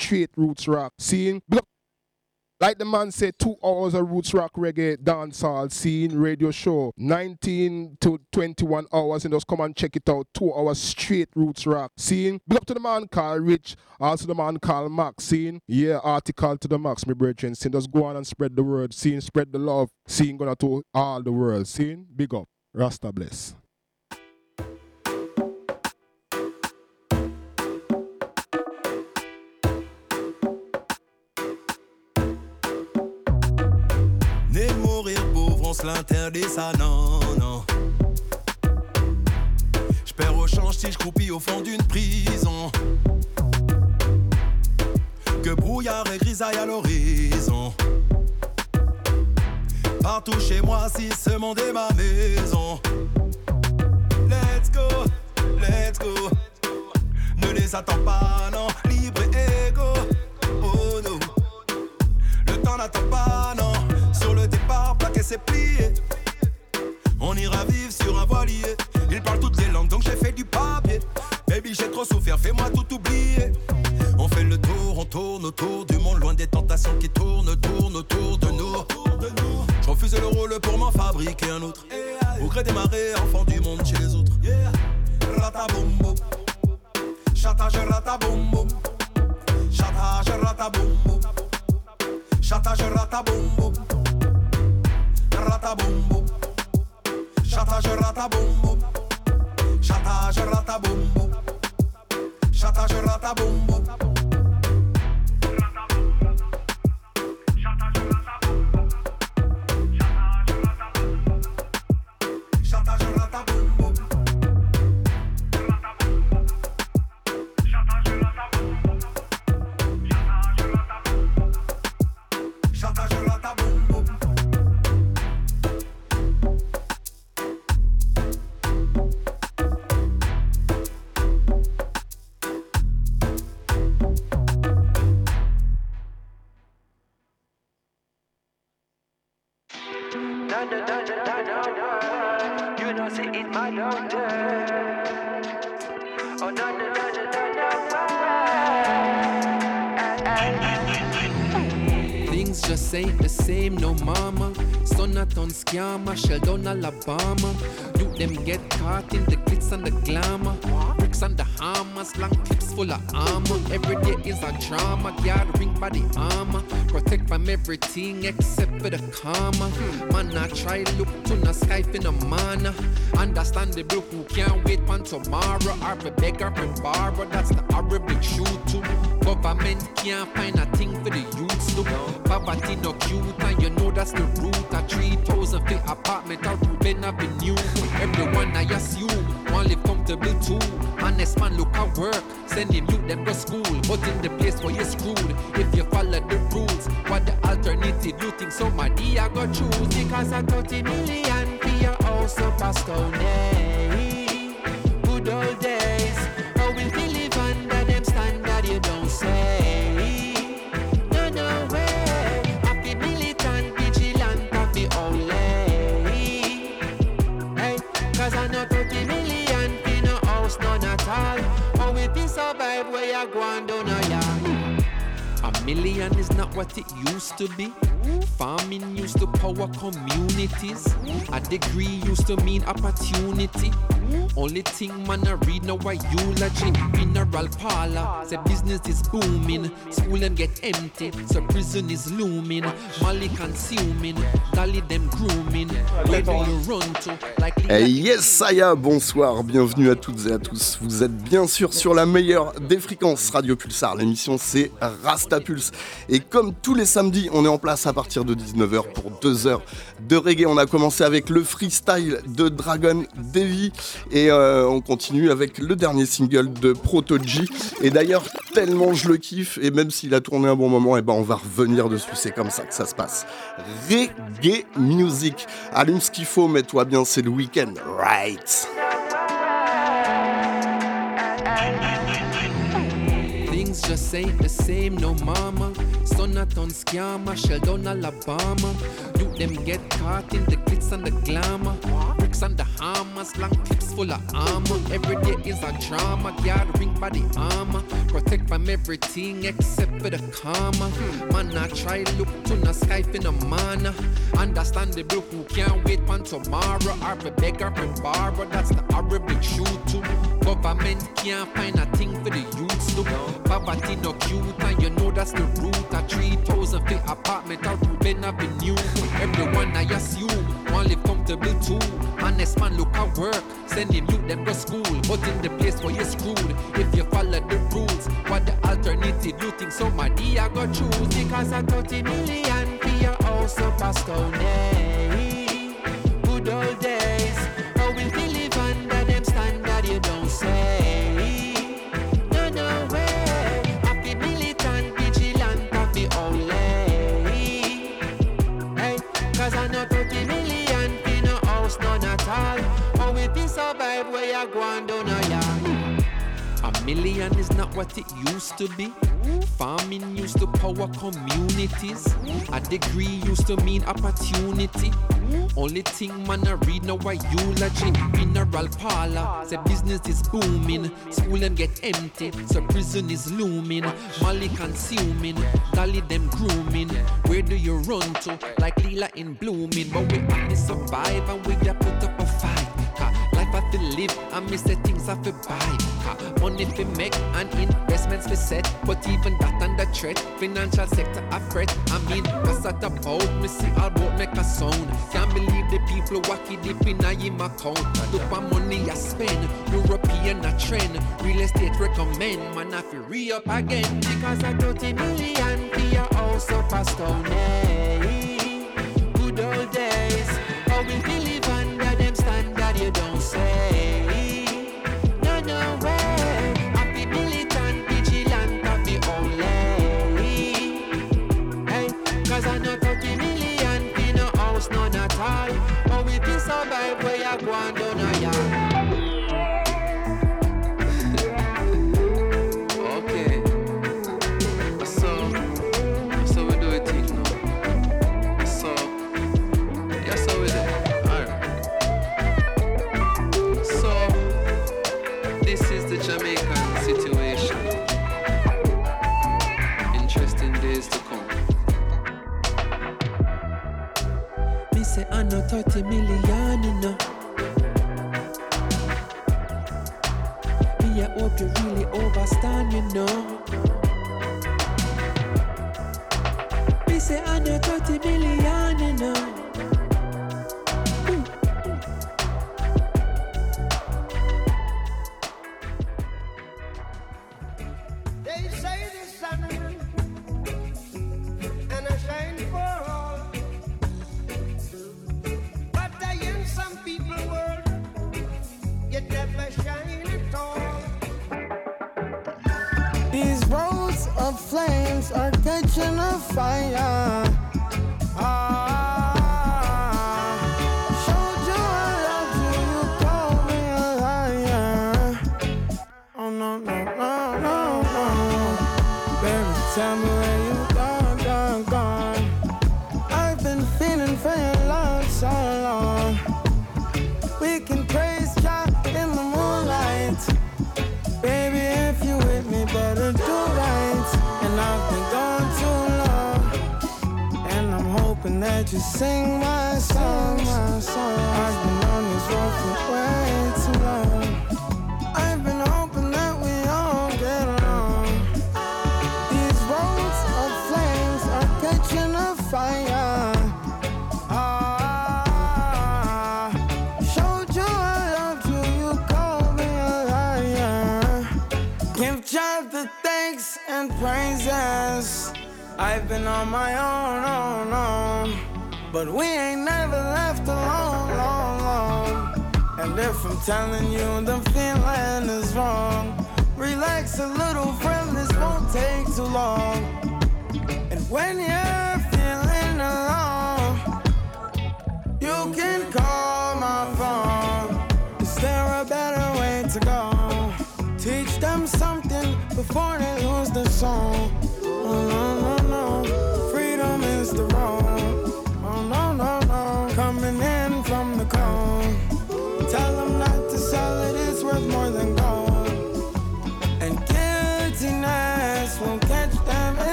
straight roots rock. Seeing like the man said, two hours of roots rock reggae dancehall scene radio show, 19 to 21 hours, and just come and check it out. Two hours straight roots rock scene. Big up to the man called Rich, also the man called Max. Scene, yeah, article to the Max, my brethren. Scene, just go on and spread the word. Scene, spread the love. Scene, gonna to all the world. Scene, big up. Rasta bless. L'interdit, ça non, non. J'perds au change si j'croupis au fond d'une prison. Que brouillard et grisaille à l'horizon. Partout chez moi, si ce monde est ma maison. Let's go, let's go. Ne les attends pas, non, libre et égo. Oh non, le temps n'attend pas, non. On ira vivre sur un voilier. Il parle toutes les langues, donc j'ai fait du papier. Baby, j'ai trop souffert, fais-moi tout oublier. On fait le tour, on tourne autour du monde, loin des tentations qui tournent, tournent autour de nous. Je refuse le rôle pour m'en fabriquer un autre. Au gré des marées, enfant du monde chez les autres. Rataboum Chantage rataboum ratabum bum. Shatash ratabum bum. Shatash ratabum bum. Shatash ratabum bum. Scammer, shell down Alabama. You them get caught in the glitz and the glamour. Bricks and the hammers, long full of armor. Every day is a drama, gathering by the armor. Protect from everything except for the karma. Man, I try look to the sky for the mana. Understandable who can't wait for tomorrow. Or be beggar and borrow, that's the horrible truth too. Government can't find a thing for the youths to. Poverty no cute, and you know that's the root. A 3,000 feet apartment out Ruben Avenue. Everyone I assume, live comfortable too. Honest man, look at work. Send him youth them go school. But in the place where you're screwed, if you follow the rules, what the alternative? You think somebody I go choose? Because I 30 million for your house up a stone. Eh? Good old days. How will we live under them standard you don't say? No, no way. Happy militant, vigilant, happy only. Hey, cause I know all. How we survive where you go and do no yard? A million is not what it used to be. Farming used to power communities. A degree used to mean opportunity. Only thing man I read now a eulogy. Funeral parlor, say business is booming. School them get empty, so prison is looming. Molly consuming, dolly them grooming. Where do you run to? Like Hey, yes, Saya, bonsoir, bienvenue à toutes et à tous. Vous êtes bien sûr sur la meilleure des fréquences Radio Pulsar. L'émission c'est Rasta Pulse. Et comme tous les samedis, on est en place à partir de 19h pour 2 heures de reggae. On a commencé avec le freestyle de Dragon Devi et euh, on continue avec le dernier single de Proto G. Et d'ailleurs, tellement je le kiffe, et même s'il a tourné un bon moment, et ben on va revenir dessus. C'est comme ça que ça se passe. Reggae music. Allume ce qu'il faut, mets-toi bien, c'est le week-end. Right? Things just ain't the same, no mama. Son a ton scammer, shell Alabama. You them get caught in the glitz and the glamour. Bricks and the hammers, long full of armor. Every day is a drama, gathering by the armor. Protect from everything except for the karma. Man, I try look to the sky for the mana. Understandable who can't wait for tomorrow. Or be beggar and borrow, that's the horrible truth too. Government can't find a thing for the youths to. Poverty no cute, and you know that's the root. A 3,000 feet apartment out Ruben Avenue. Everyone I assume, want live comfortable too. Honest man look at work, send him youth them go school. But in the place where you're screwed, if you follow the rules, what the alternative you think somebody I go choose? Because I 30 million for your house up a stone. Million is not what it used to be. Farming used to power communities. A degree used to mean opportunity. Only thing man I read now a eulogy. Funeral parlor, say business is booming. School them get empty, so prison is looming. Molly consuming, dolly them grooming. Where do you run to? Like Lila in blooming. But we only survive and we get put up a Life I feel live, I miss the things I feel buy. Ha, Money fi make and investments fi set, but even that under threat. Financial sector I fret. I mean, that's at about me see all about make a sound. Can't believe the people wacky deep in a him account. Look what money I spend, European a trend. Real estate recommend, man I fi re up again because I 30 million for your house up a stone. Hey,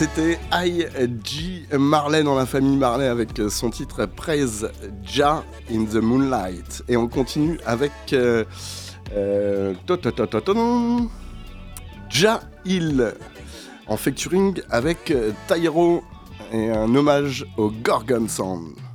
C'était I.G. Marley dans la famille Marley avec son titre Praise Ja in the Moonlight. Et on continue avec. Euh, euh ja Hill en featuring avec euh, Tyro et un hommage au Gorgon Sound.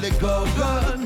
les gorgon,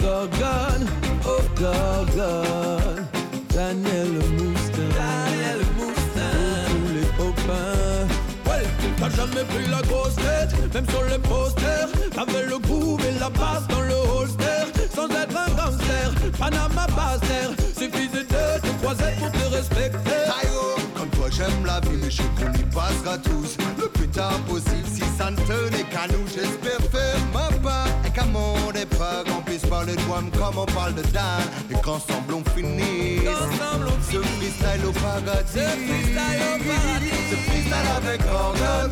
gorgones, oh gorgones. Daniel Moustin, Daniel Moustin, tous les copains. Ouais, t'as jamais pris la grosse tête, même sur les posters. T'avais le goût et la passe dans le holster, sans être un gangster. Panama Baster, suffisait de te croiser pour te respecter. Oh. Comme toi j'aime la vie, mais je qu'on y passera tous. Le plus tard possible, si ça ne tenait qu'à nous, j'espère faire ma part. Qu'à mon départ, qu'on puisse parler de moi comme on parle de Dan. Et qu'ensemble on finisse. Ensemble on Ce freestyle au paradis. Ce freestyle au paradis. Ce freestyle avec Gorgon.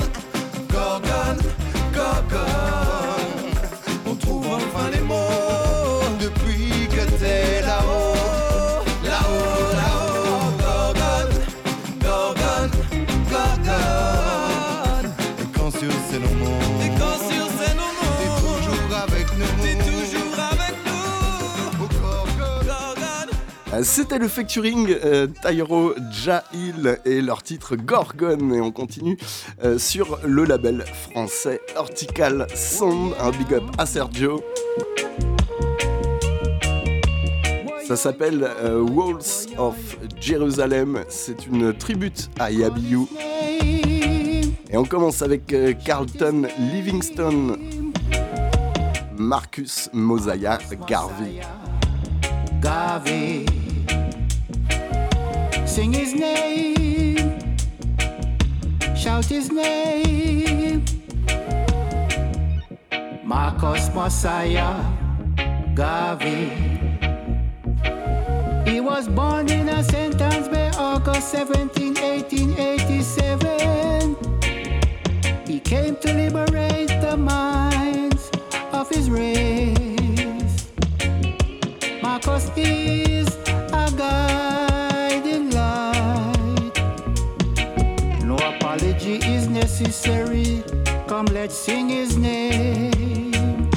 Gorgon, Gorgon. On trouve enfin les mots. C'était le featuring euh, Tyro Jahil et leur titre Gorgon. Et on continue euh, sur le label français Hortical Sound. Un big up à Sergio. Ça s'appelle euh, Walls of Jerusalem. C'est une tribute à Yabiou. Et on commence avec Carlton Livingston, Marcus Mosiah Garvey. Garvey. Sing his name, shout his name. Marcus Mosiah Garvey. He was born in a St. Ann's Bay, August 17, 1887. He came to liberate the minds of his race. Marcus necessary. Come, let's sing his name.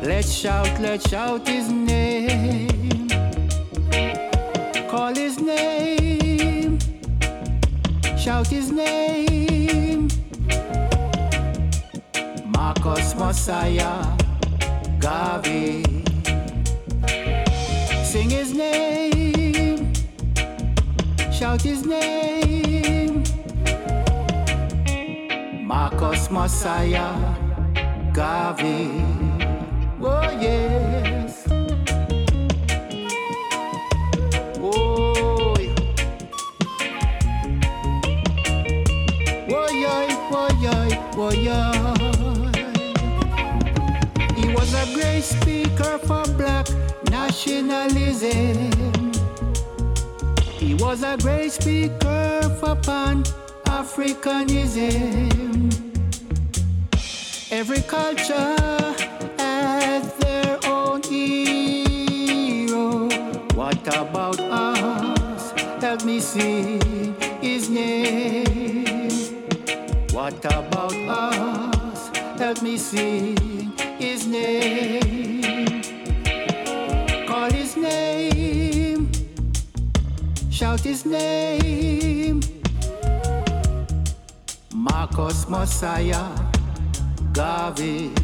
Let's shout, let's shout his name. Call his name. Shout his name. Marcus Mosiah. Garvey. Sing his name, shout his name. Marcus Mosiah Garvey. Oh, yes. Oh, yeah. Oh, yeah, oh, yeah, oh, yeah. He was a great speaker for black nationalism. He was a great speaker for pan Africanism. Every culture has their own hero. What about us? Help me sing his name. What about us? Help me sing his name. Call his name. Shout his name. Marcus Mosiah Garvey.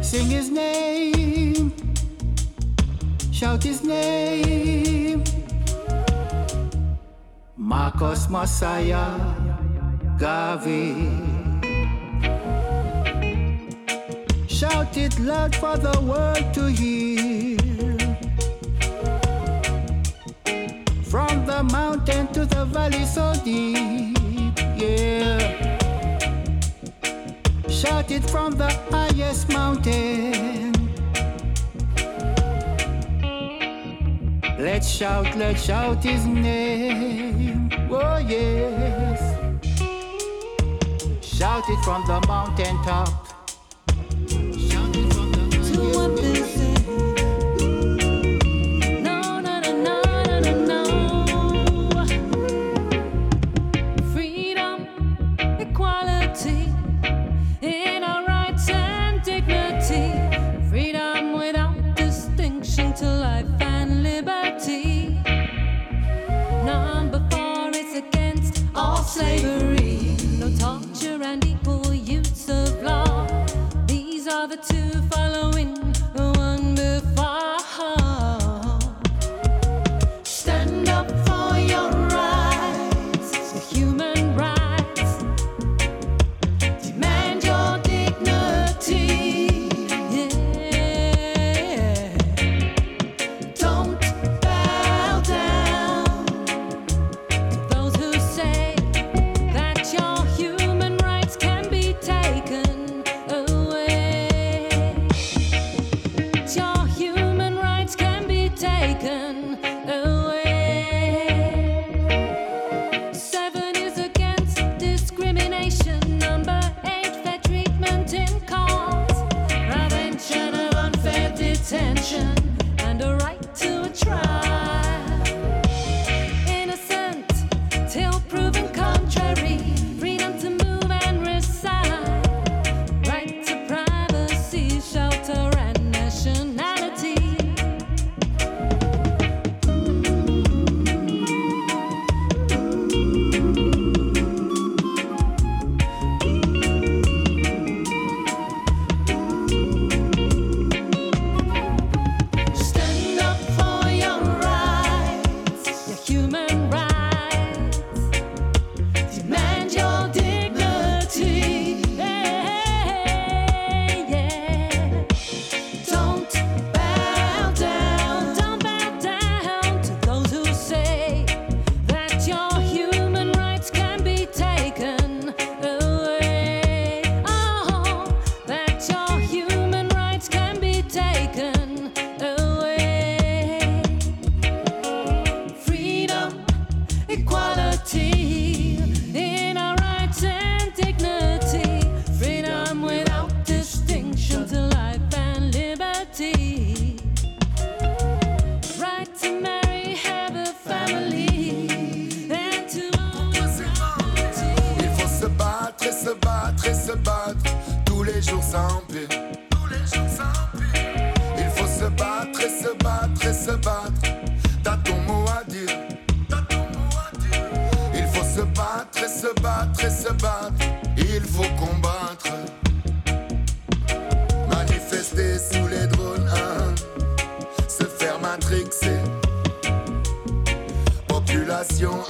Sing his name. Shout his name. Marcus Mosiah Garvey. Shout it loud for the world to hear. From the mountain to the valley so deep, Shout it from the highest mountain. Let's shout, let's shout his name. Oh. Shout it from the mountain top.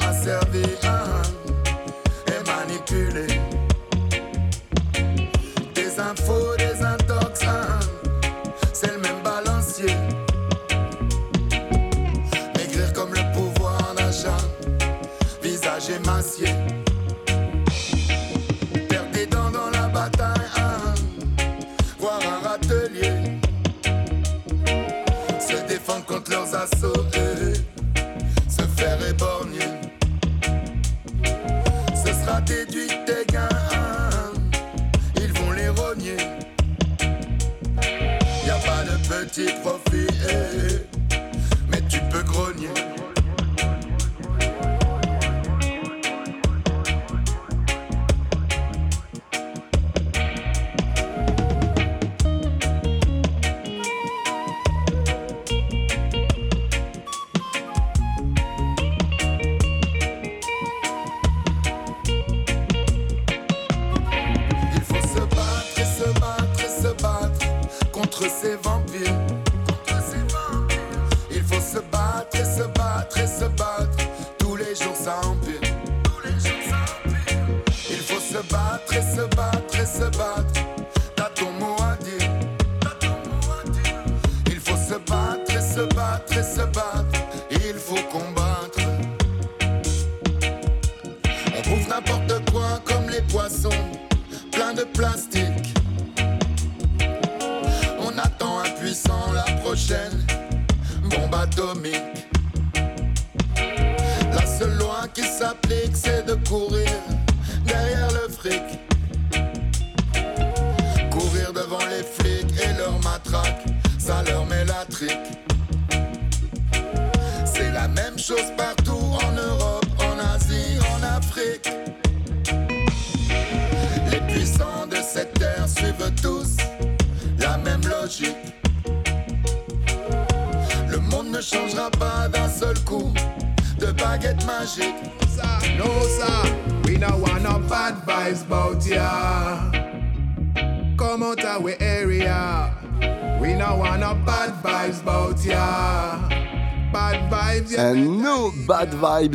a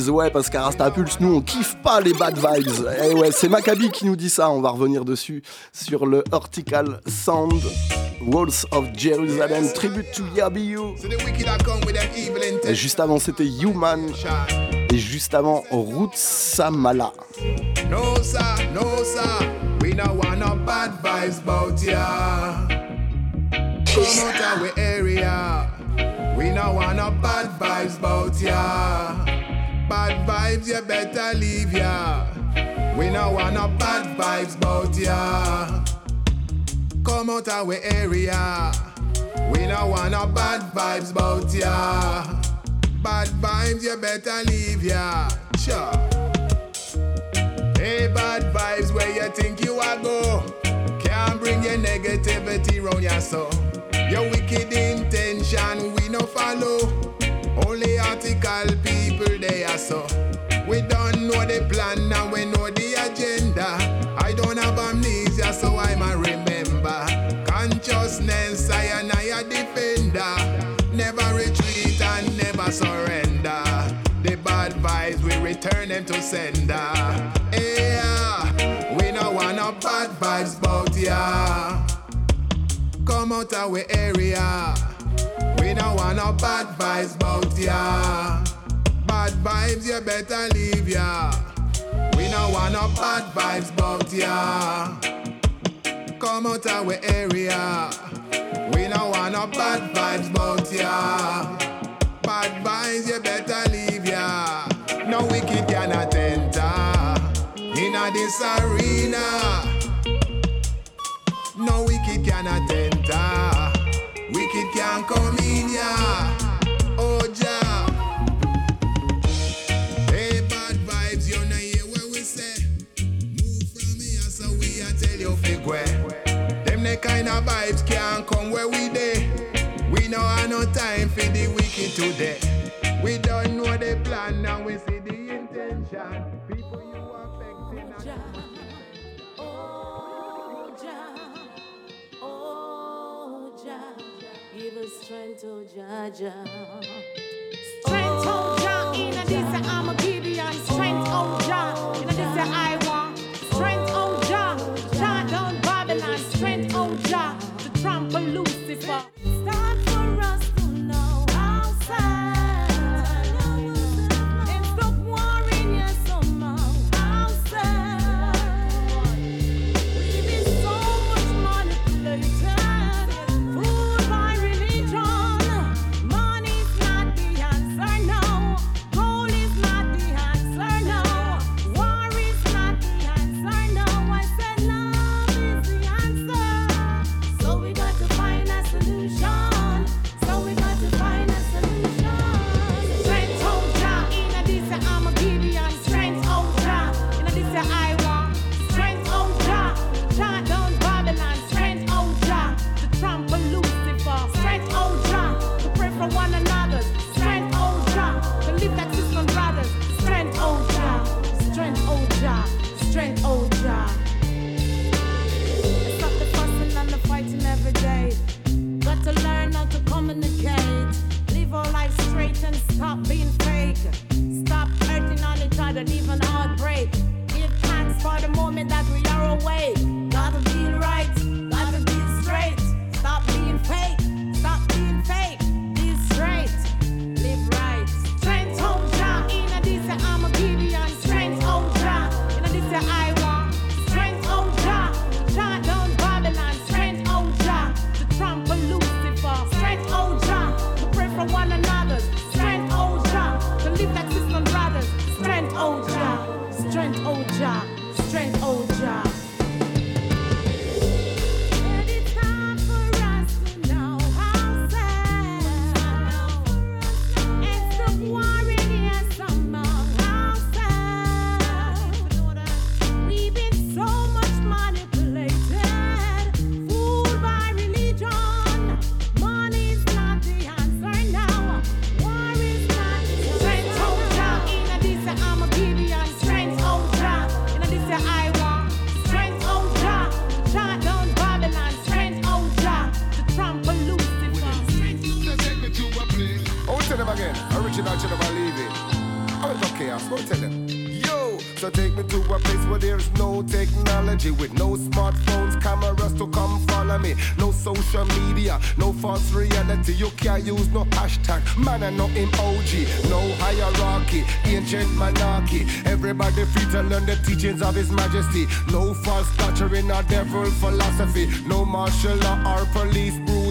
ouais, parce qu'à Rasta Pulse, nous on kiffe pas les bad vibes. Et ouais, c'est Maccabi qui nous dit ça, on va revenir dessus sur le Hortical Sound Walls of Jerusalem, tribute to Yabiyu. Et juste avant, c'était Human, et juste avant, Roots Samala. No. We no want bad vibes bout ya. Come out of we area. We no want bad vibes. Bad vibes, you better leave ya. We no want no bad vibes bout ya. Come out we area. We no want no bad vibes bout ya. Bad vibes, you better leave ya. Sure. Hey, bad vibes, where you think you are go? Can't bring your negativity round your soul. Your wicked intention, we no follow. Only article people they are so. We don't know the plan and we know the agenda. I don't have amnesia, so I'm a remember. Consciousness, I and I a defender. Never retreat and never surrender. The bad vibes, we return them to sender. Yeah, we no want no bad vibes bout ya. Come out we area. We no want no bad vibes bout ya. Bad vibes, you better leave ya. We no want no bad vibes bout ya. Come out we area. We no want no bad vibes bout ya. Bad vibes, you better leave ya. No wicked cannot enter in this arena. No wicked cannot enter. Today. We don't know the plan and we see the intention. strength, oh Jaja. Strength, oh, oh Jah, in a this I'm a Gideon. Strength, oh Jah, in a this I want. Strength, oh Jah. Again. Original, should never leave it. Oh, it's okay. I'll tell them. Yo, so take me to a place where there's no technology, with no smartphones, cameras to come follow me, no social media, no false reality. You can't use no hashtag, man and no emoji, no hierarchy, ancient monarchy. Everybody free to learn the teachings of His Majesty. No false doctrine or devil philosophy, no martial law or police brutality,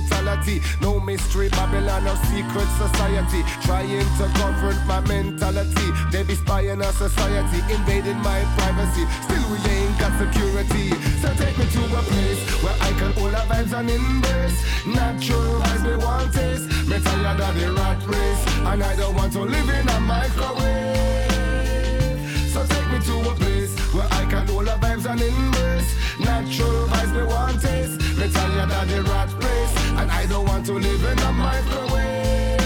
no mystery Babylon or secret society. Trying to govern my mentality, they be spying on society, invading my privacy. Still we ain't got security. So take me to a place where I can hold our vibes and embrace. Natural vibes me want taste. Me tired of the rat race, and I don't want to live in a microwave. So take me to a place where I can hold our vibes and embrace. Natural vibes me want taste. Me tired of the rat race, and I don't want to live in a microwave.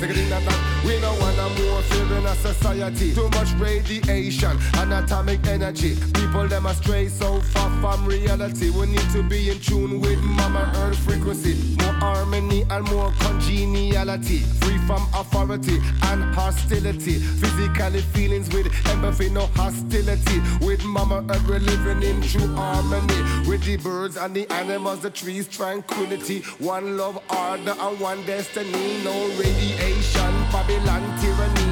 Second that, we don't want no more fear in a society. Too much radiation and atomic energy. People them astray so far from reality. We need to be in tune with Mama Earth frequency. More harmony and more congeniality. Free from authority and hostility. Physically feelings with empathy, no hostility. With Mama Earth we're living in true harmony. With the birds and the animals, the trees, tranquility. One love, order, and one destiny. No radiation, Babylon tyranny.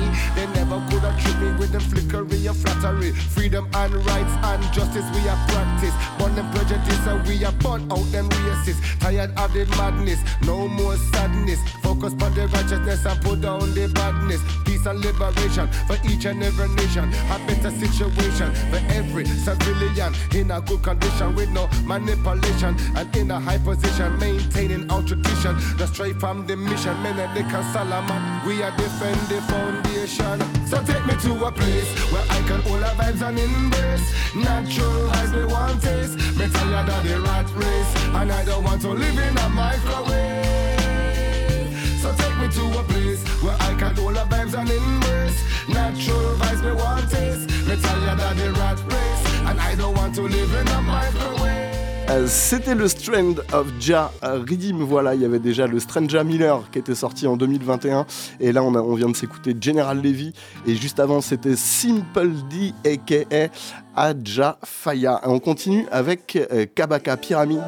With them flickery and flattery. Freedom and rights and justice we are practice. Burn them prejudice and we are burn out them racists. Tired of the madness, no more sadness. Focus on the righteousness and put down the badness. Peace and liberation for each and every nation. A better situation for every civilian in a good condition with no manipulation and in a high position, maintaining our tradition. The straight from the mission, Menelik and Salaman. We are defend the foundation. So take me to a place where I can hold our vibes and embrace. Natural as we want taste. Me tired of the rat race, and I don't want to live in a microwave. So take me to a place where I can hold our vibes and embrace. Natural vibes me want taste. Me tired of the rat race, and I don't want to live in a microwave. Euh, C'était le Strand of Ja Redeem. Voilà, il y avait déjà le Stranger Miller qui était sorti en 2021. Et là, on, vient de s'écouter General Levy. Et juste avant, c'était Simple D, aka Aja Faya. On continue avec euh, Kabaka Pyramid,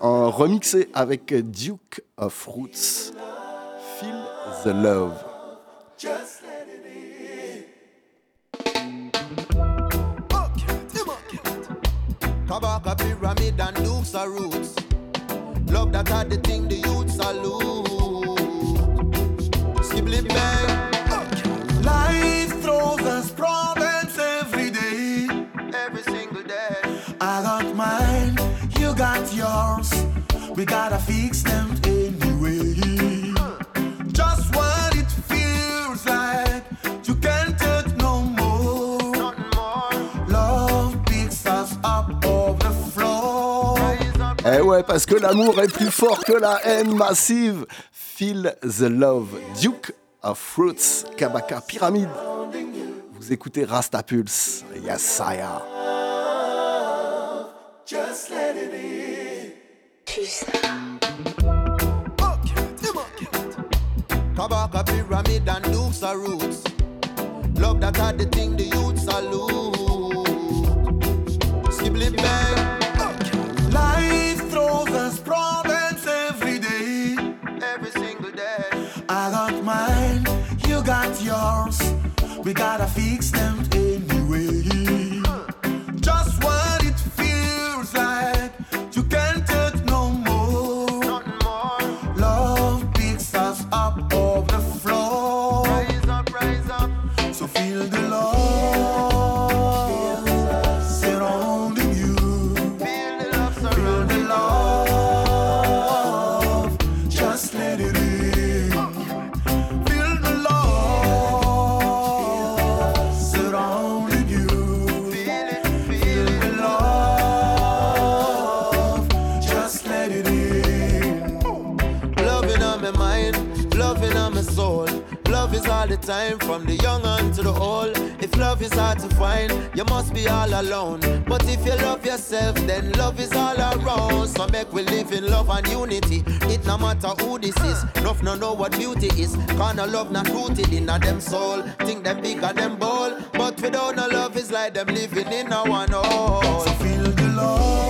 en remixé avec Duke of Roots. Feel the Love. Just let it and Dukes are roots. Love that are the thing the youths salute. Skibly bang. Life throws us problems every day. Every single day. I got mine, you got yours. We gotta fix them ouais, parce que l'amour est plus fort que la haine massive. Feel the Love. Duke of Roots, Kabaka Pyramid. Vous écoutez Rastapulse, Yasaya. Just let it in. Kabaka pyramid and Dukes are roots. Love that are the thing the youth salute. Skibli bang. Life us problems every day. Every single day. I got mine, you got yours. We gotta fix them time, from the young unto the old. If love is hard to find, you must be all alone. But if you love yourself, then love is all around. So make we live in love and unity. It no matter who this is, enough no know what beauty is. Kinda love not rooted in a them soul. Think them big and them bold. But without no love, it's like them living in a one hole. So feel the love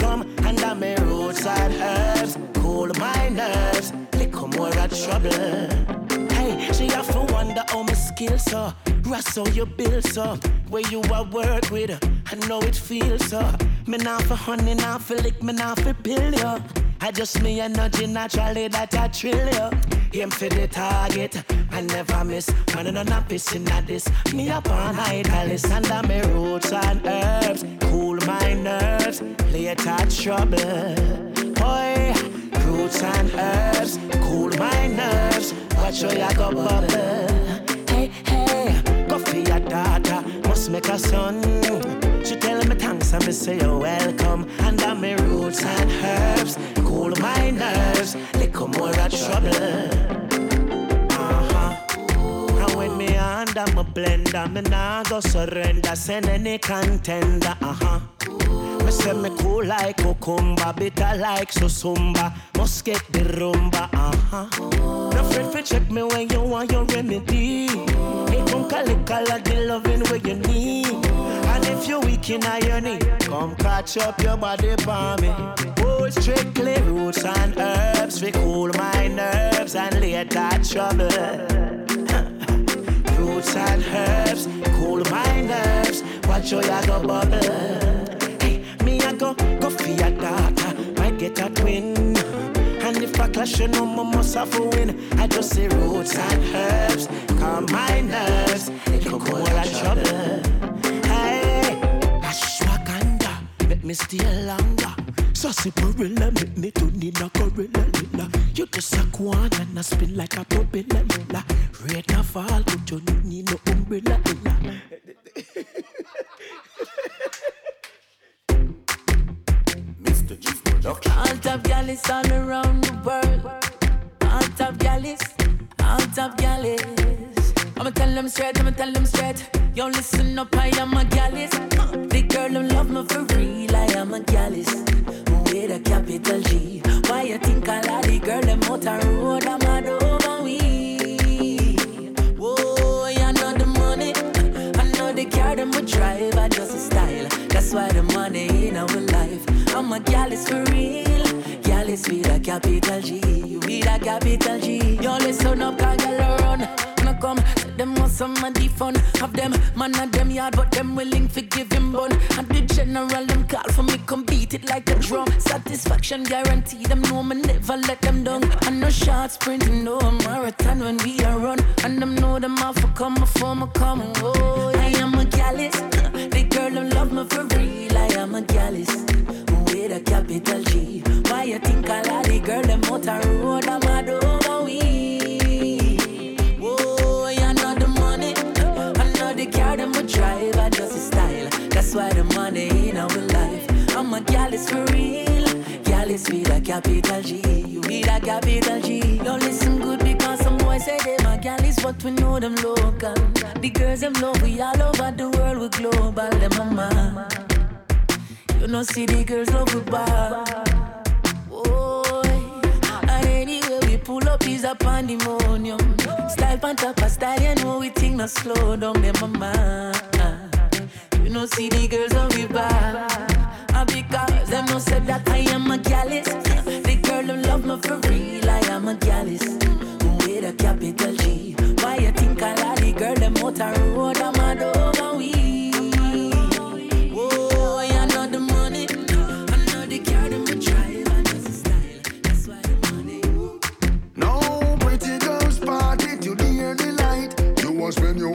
I'm me and herbs, cool my nerves, come where I trouble. Hey, she have to wonder how my skills so. Russ how you build so. Where you are work with, I know it feels so. Me not for honey, not for lick, me not for pill yo. I just me energy naturally that I trill yo. Aim for the target, I never miss. Running on a pissing at this. Me up on idleness under me roots and herbs. Cool my nerves, at trouble. Boy, roots and herbs, cool my nerves. Watch how you go bubble. Hey, hey, go for your daughter, must make a son. She tell me thanks and me say you're welcome. Under me roots and herbs, cool my nerves. Little more of trouble. Uh-huh. Me under my blender, me nah go surrender. Send any contender, uh-huh. Me say me cool like cucumber, bitter like susumba. Must get the rumba, uh-huh. No fret for check me when you want your remedy. Hey, come calical the loving where you need. And if you're weak in your knee, come catch up your body for me. Oh, strictly roots and herbs, cool my nerves and that trouble. Roots and herbs, cool my nerves. watch your you go bubble. Hey, me I go go for your daughter, might get a twin. And if I clash, you know my must have a win. I just say roots and herbs, calm my nerves. It could go all a trouble. Hey, make me stay longer. Sarsaparilla, make me to need a gorilla lilla. You just a go on and a spin like a propeller lilla. Rate a fall, but you don't need no umbrella lilla. Mr. Chief Production. All top galleys all around the world. All top galleys, all top galleys. I'ma tell them straight, I'ma tell them straight. Yo, listen up, I am a galleys. The girl who love me for real, I am a galleys. With a capital G. Why you think I like the girl, them out a road, I'm mad over we. Whoa, I know the money. I know the car, them would drive, I just a style. That's why the money in our life. I'm a gal is for real. Gal with a capital G. With a capital G. Yo, listen up, can gal run. No come, some of the fun. Have them, man of them yard, but them willing to give him bun. And the general, them call for me, come beat it like a drum. Satisfaction guaranteed, them know me never let them down. And no short sprint, no marathon when we are run. And them know them off for come before me come. Oh, I am a gallus. The girl who love me for real, I am a gallus. With a capital G. Why you think I like the girl, them out a road, I'm mad over That's why the money in our life. I'm a gal is for real. Gal is with a capital G. With a capital G. Yo, listen good because some boys say they my gal is but we know them local. The girls them love we all over the world we global. Them mama. You know see the girls love we bad. Boy, and anyway we pull up is a pandemonium. Style pan top a style, you know we think no slow down them mama. You know see the girls love we bad. And because them no said that I am a gallus. The girl who love me for real, I am a gallus. With a capital G. Why you think oh, I like the girl them a road, I'm mad over we. Oh, money. Them style. That's why the money. No pretty girls party to the light. You spend your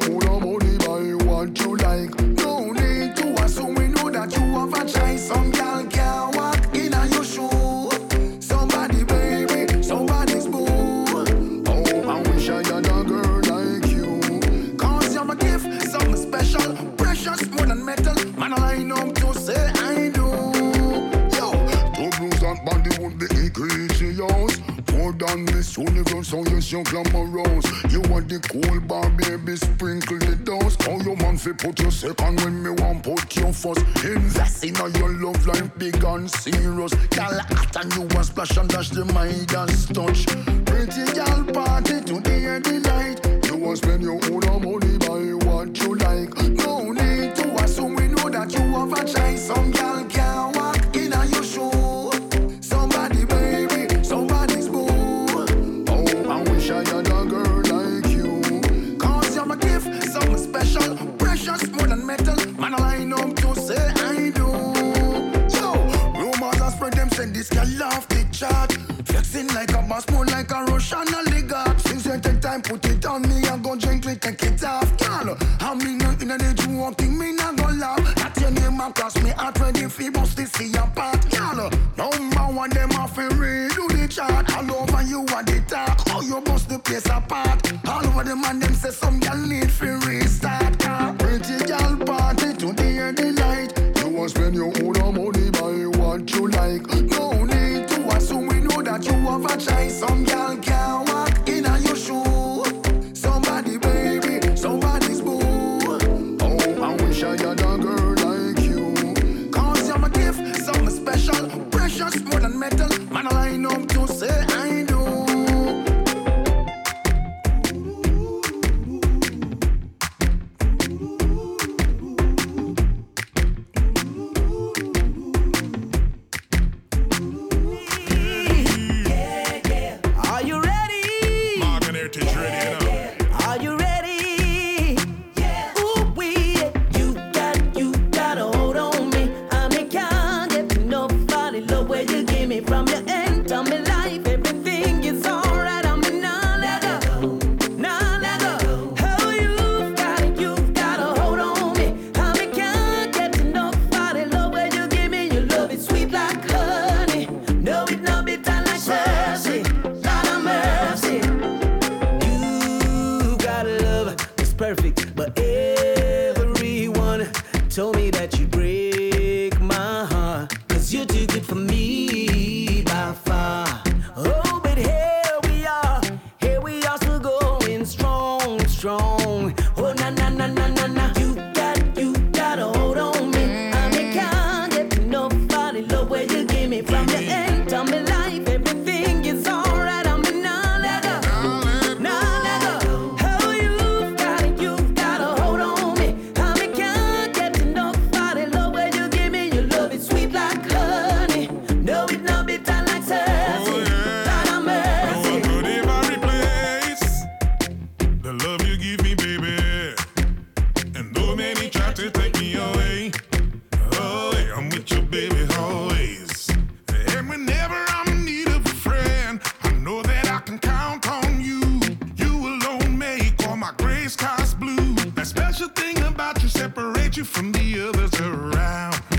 you from the others around.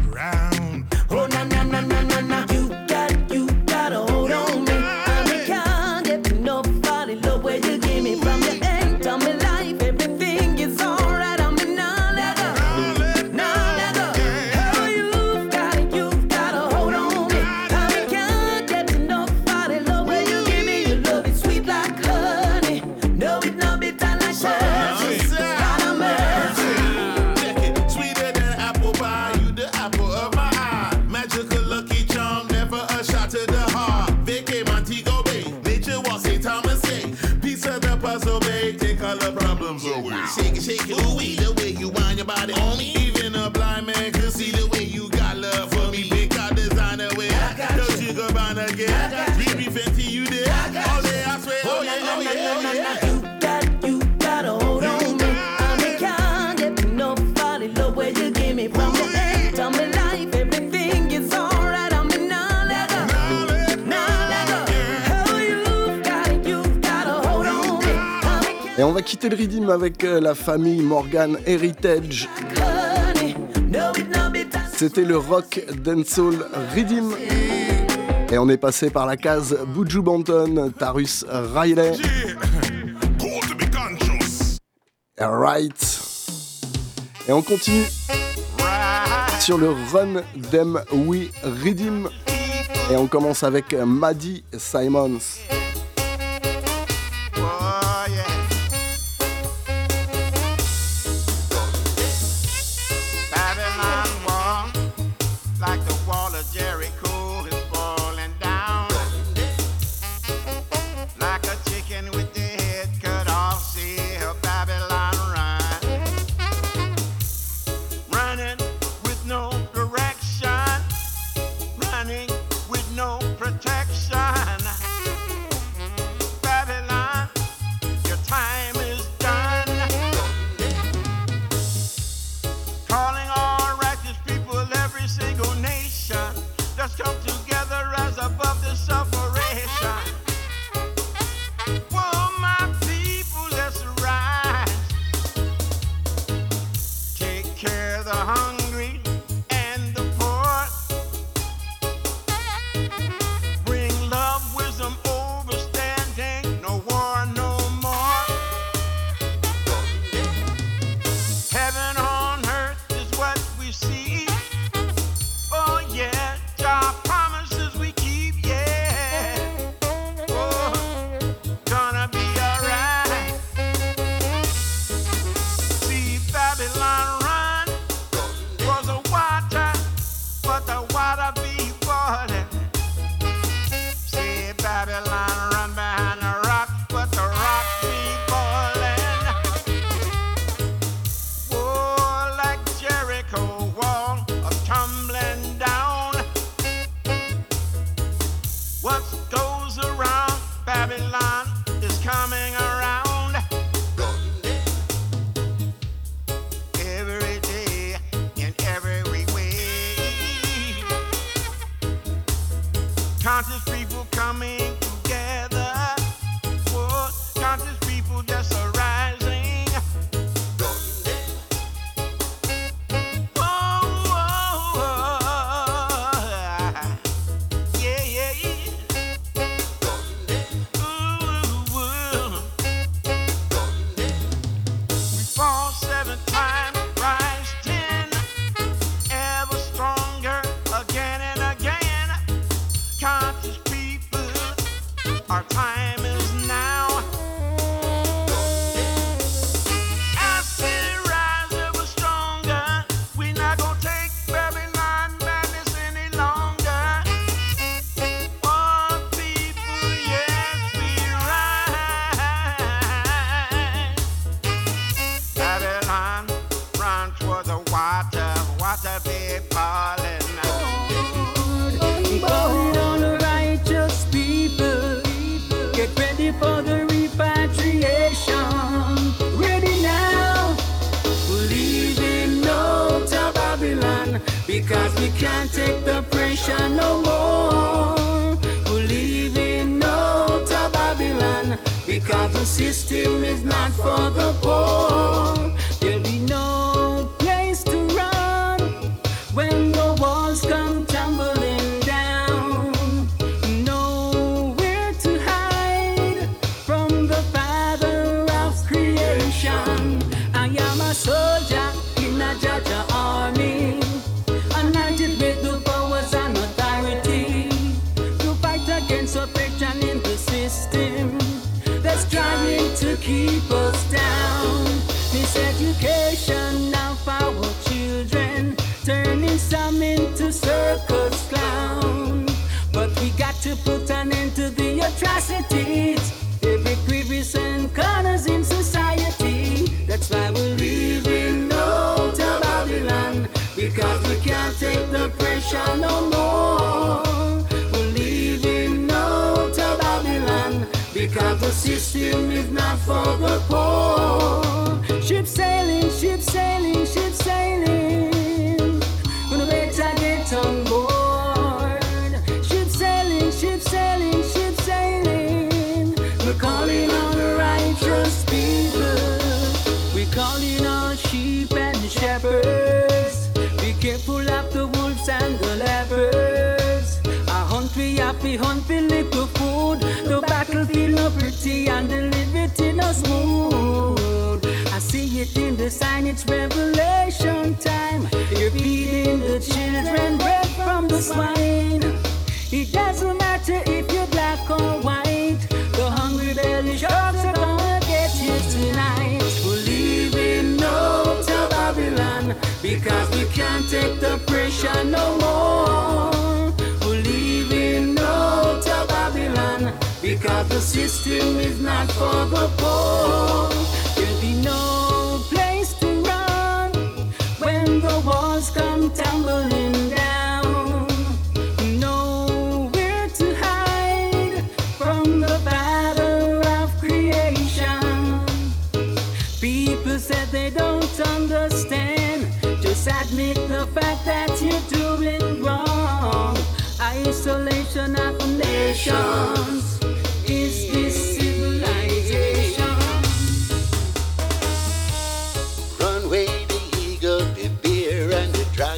va quitter le rythme avec euh, la famille Morgan Heritage. C'était le rock dancehall Rhythm. Et on est passé par la case Buju Banton, Tarus Riley. Right. Et on continue sur le Run Them We Redeem. Et on commence avec Maddie Simons.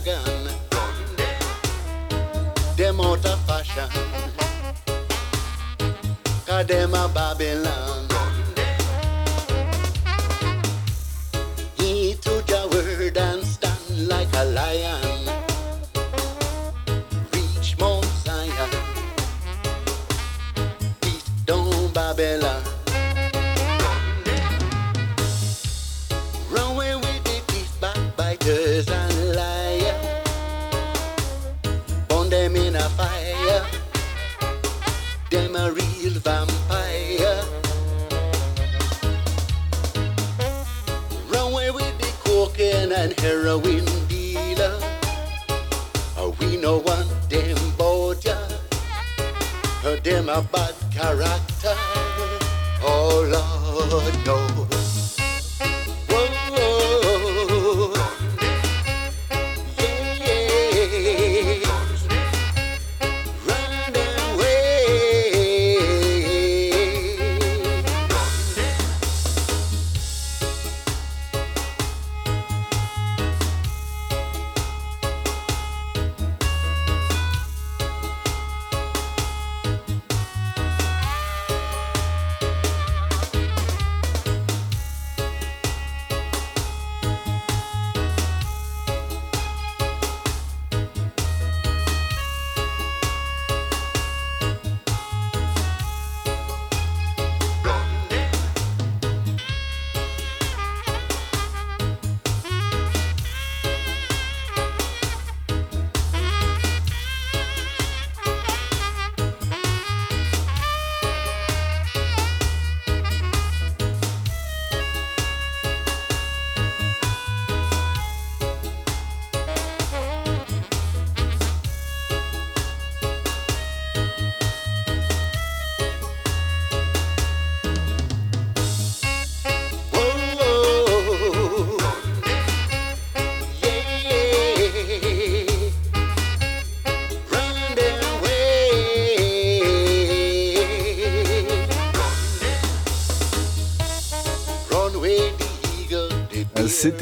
Dragon. Them out of fashion. Cause them a Babylon.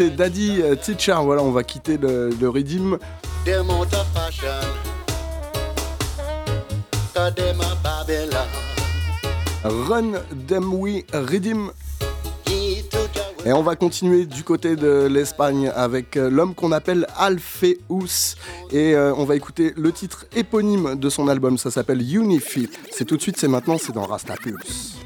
Daddy euh, Teacher. Voilà, on va quitter le, le. Run Them We Redeem. Et on va continuer du côté de l'Espagne avec euh, l'homme qu'on appelle Alfeus. Et euh, on va écouter le titre éponyme de son album, ça s'appelle Unify. C'est tout de suite, c'est maintenant, c'est dans Rasta Pulse.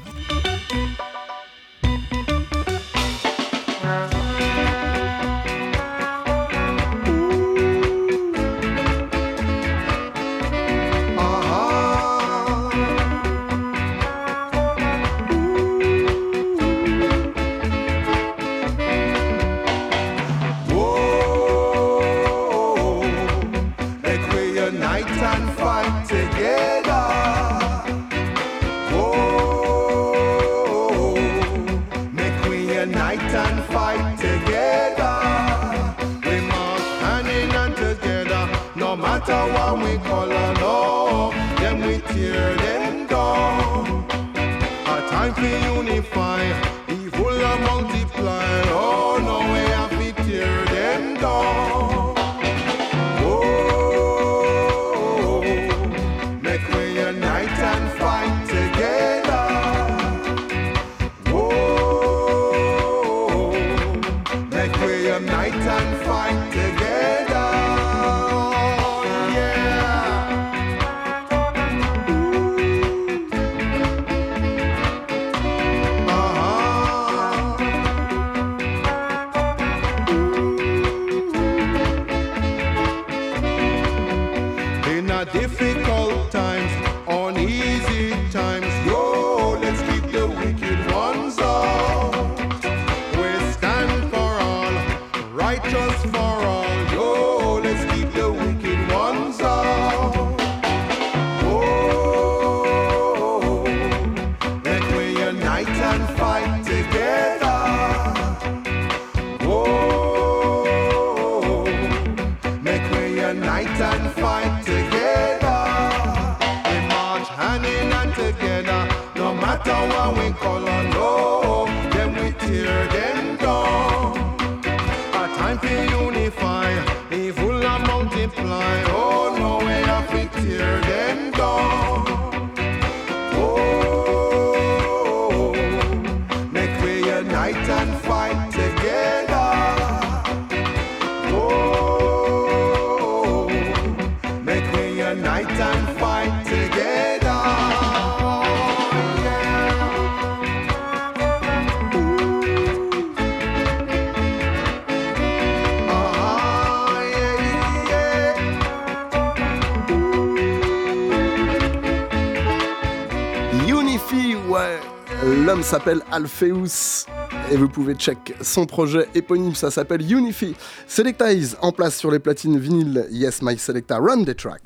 S'appelle Alpheus. Et vous pouvez check son projet éponyme, ça s'appelle Unify. Selectize en place sur les platines vinyles. Yes, my selecta, run the track.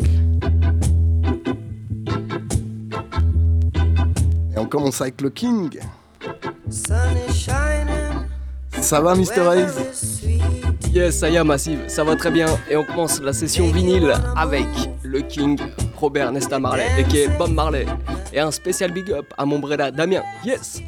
Et on commence avec le King. Sun is shining. Ça va, Mr. Hayes Yes, ça y est, Massive, ça va très bien. Et on commence la session vinyle avec le King Robert Nesta Marley, et qui est Bob Marley. Et un spécial big up à mon breda Damien. Yes!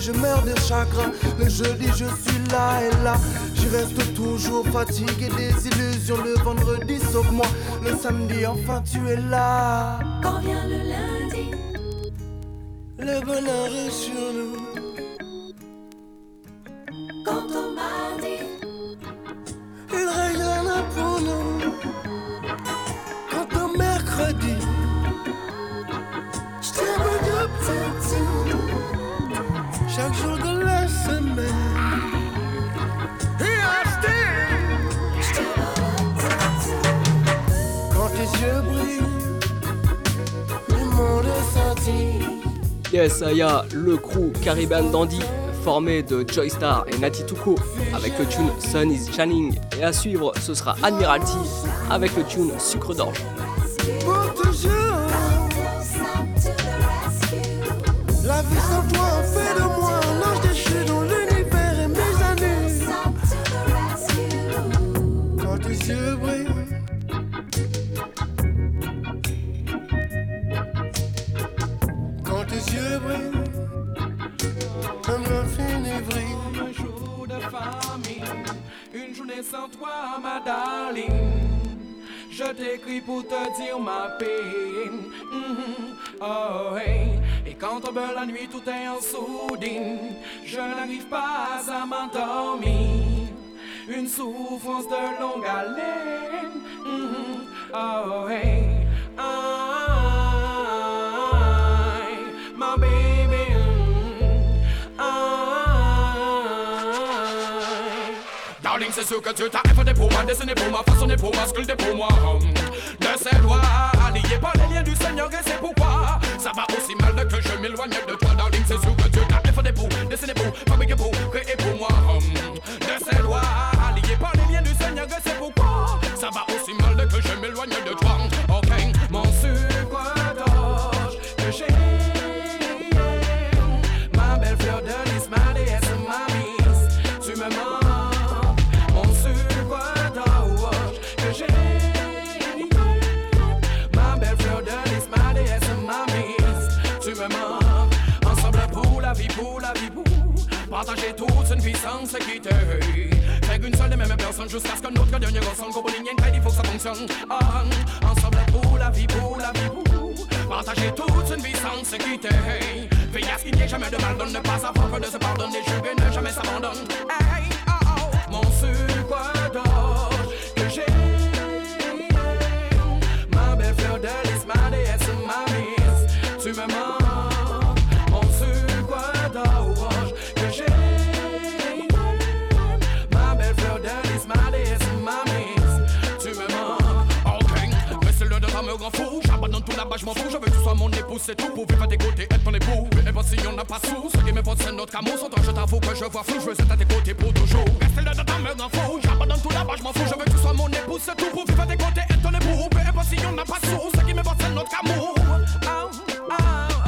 je meurs de chagrin. Le jeudi, je suis là et là. Je reste toujours fatigué des illusions. Le vendredi, sauve-moi. Le samedi, enfin, tu es là. Quand vient le lundi, le bonheur est sur nous. Caribbean Dandy, formé de Joy Star et Nati Tuko, avec le tune Sun is Shining. Et à suivre, ce sera Admiralty avec le tune Sucre d'orge. sans toi, ma darling. Je t'écris pour te dire ma peine. Mm-hmm. Oh, Et quand tombe la nuit, tout est en soudine. Je n'arrive pas à m'endormir. Une souffrance de longue haleine. Mm-hmm. Oh, ah, ah, ah. Sûr que tu t'as fait pour moi, dessiné pour moi, façonné pour moi, sculpté pour moi. De ses doigts, alliés par les liens du Seigneur, et c'est pourquoi ça va aussi mal que je m'éloigne de toi, darling, c'est sûr que tu t'as fait pour, dessiné pour, fabriqué pour, créé pour moi. De ses doigts, alliés par les liens du Seigneur, et c'est pourquoi ça va aussi mal que je m'éloigne de toi. Une puissance qui te Fait qu'une seule et même personne jusqu'à ce que notre dernier ressemble. Qu'on rien il faut que ça fonctionne. Ah, Ensemble pour la vie, pour la vie, pour Partager toute une puissance qui te Fait à ce qu'il n'y jamais de mal Donne ne pas savoir peur de se pardonner vais ne jamais s'abandonner. Oh, oh, mon sucre d'orge que j'ai Ma belle fleur de je m'en fous Je veux que tu sois mon épouse, c'est tout. Pour vivre à tes côtés, être ton époux Et pas si on n'a pas sous. Ce qui m'importe c'est notre amour. Sans toi je t'avoue que je vois flou. Je veux être à tes côtés pour toujours. C'est l'heure de ta me grand fou. J'abandonne tout là-bas, je m'en fous. Je veux que tu sois mon épouse, c'est tout. Pour vivre à tes côtés, être ton époux Et pas si on n'a pas sous. Ce qui m'importe c'est notre amour. Ah, ah, ok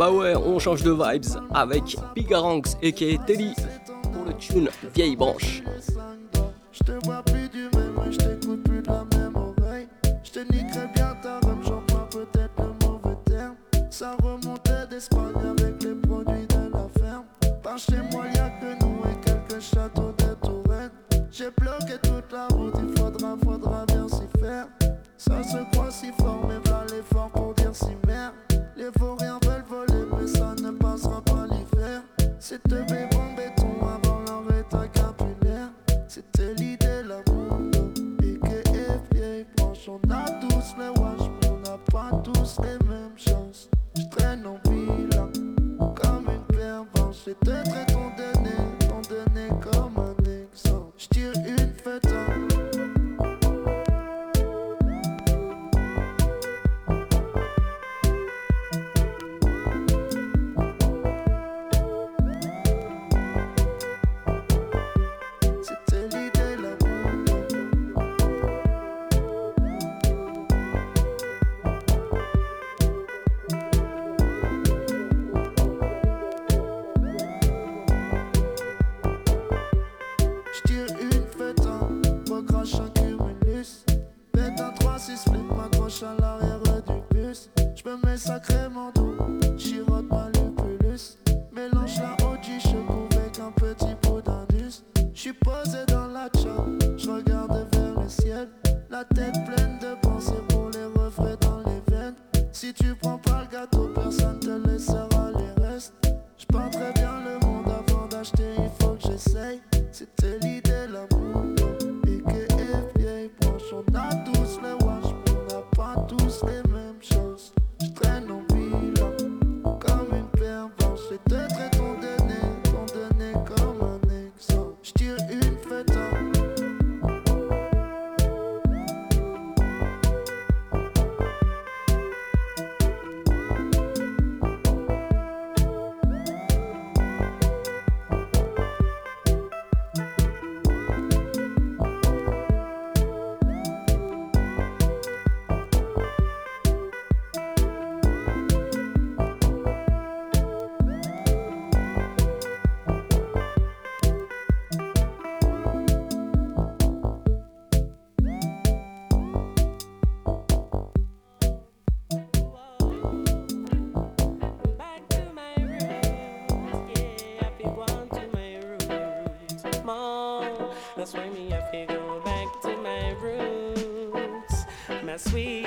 bah ouais, on change de vibes avec Pigaranx et Telly pour le tune Vieille Branche. Sweet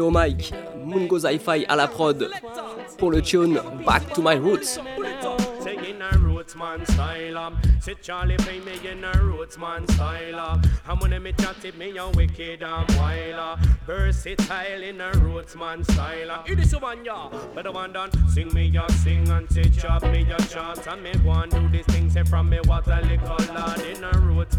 Au mic, Mungo à la prod. Pour le tune Back to My roots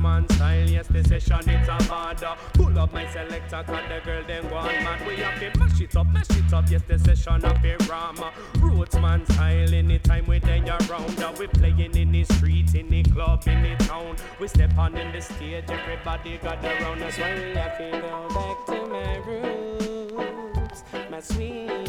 man style Yes the session it's a bad uh. Pull up my selector cause the girl then go on mad We have to mash it up mash it up Yes the session up a ram uh. Roots man style anytime we then around uh, We playing in the street in the club in the town We step on in the stage everybody got around That's why we have to go back to my roots, my sweet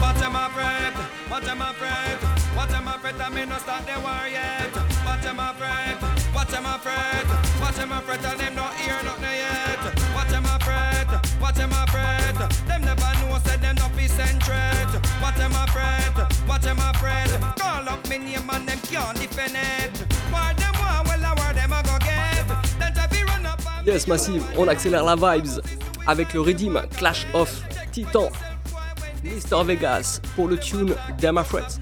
What am I afraid? What am I afraid? What am I afraid? I may not start the war yet. What am I afraid? What am I afraid? What am I afraid? Tell them not hear nothing yet. What am I afraid? What am I afraid? Them never know, said them not be centred. What am I afraid? What am I afraid? Call up me name and them can't defend it. Why them want? Well, I where them I go get? Then to be run up and Yes, Massive, on accélère la vibes. avec le Redeem Clash of Titan. Mr. Vegas pour le tune Dama Fret.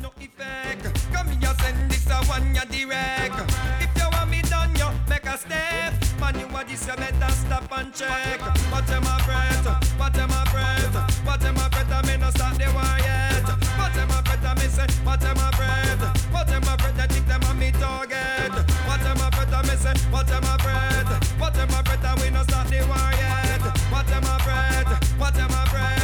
What?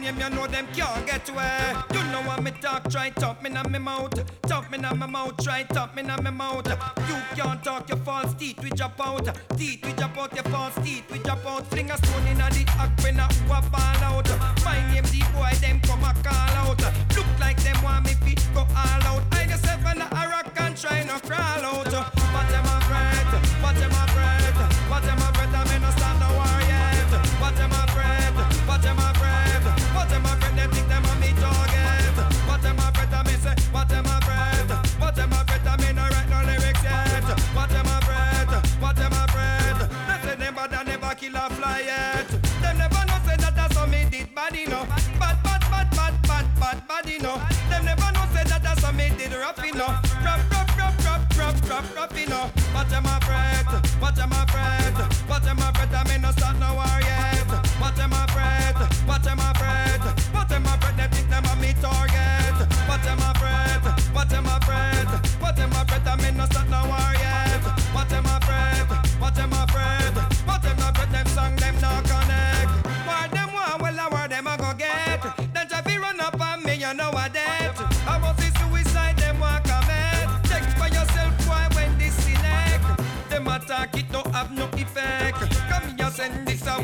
Name, you know them can't get away. You know what me talk, try top me na me mouth. Top me na me mouth, try top me na me mouth. You can't talk your false teeth, we drop out. Teeth, we drop out your false teeth, we drop out. Fling a stone in a the act when a who a ball out. My name the boy, them come a call out. Look like them want me feet go all out. I yourself and a rock and try no crawl out. What am I breath? What am I breath? What am I breath? I may not start no war yet. What am I breath? What am I breath? killer fly yet. Them never know say that I saw me did bad enough. Bad, bad, bad, bad, bad, bad, bad enough. Them never know say that I saw me did rap enough. Rap, rap, rap, rap, rap, rap, rap enough. But I'm afraid, but I'm afraid, but I'm afraid I may not start no war yet. But I'm afraid, but I'm afraid, but I'm afraid they think them a me target. But I'm afraid, but I'm afraid, but I'm afraid I may not start no war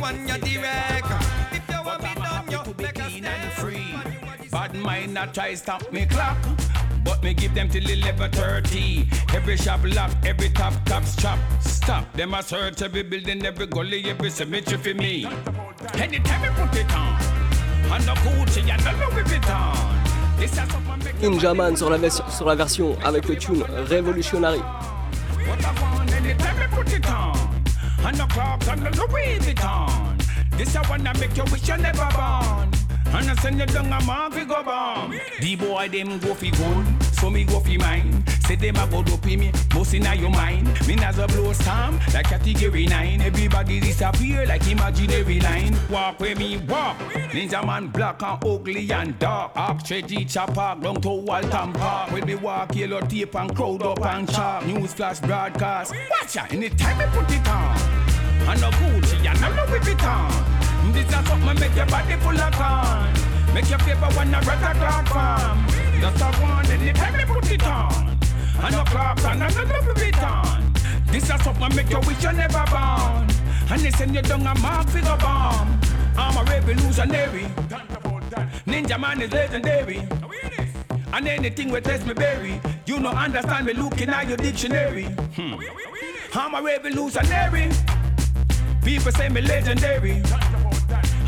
send this a one ya direct. If you want me done, you make a clean and free. Bad mind not try stop me clock. But me give them till 11.30 Every shop lock, every top cops chop Stop, them a search every building, every gully, every cemetery for me Anytime we put it on And the Gucci and the Louis Vuitton This is something make you Ninja Man sur la, vers- sur la version avec le tune Revolutionary. What I want anytime we put it on And the clocks and the Louis Vuitton This a one that make you wish you never born And I send you down a mark we go bomb. The boy them go fi good So me go fi mine. Say them a go dope me Most inna your mind. Me as a blow storm Like category 9 Everybody disappear like imaginary line. Walk where me walk. Ninja man black and ugly and dark. Arc Tregy chopper Long to Walton Park. When me walk yellow tape and crowd up and chalk. News flash broadcast. Watch ya anytime me put it on. And no Gucci and no Louis Vuitton This is something make your body full of corn Make your paper when I red a clock farm. Just a one anytime me put it on. And no clocks and no Louis Vuitton This is something make you wish you never born. And they send you down a mark figure bomb. I'm a revolutionary. Ninja man is legendary. And anything with test me berry, you no understand me looking at your dictionary. Hmm. I'm a revolutionary. People say me legendary.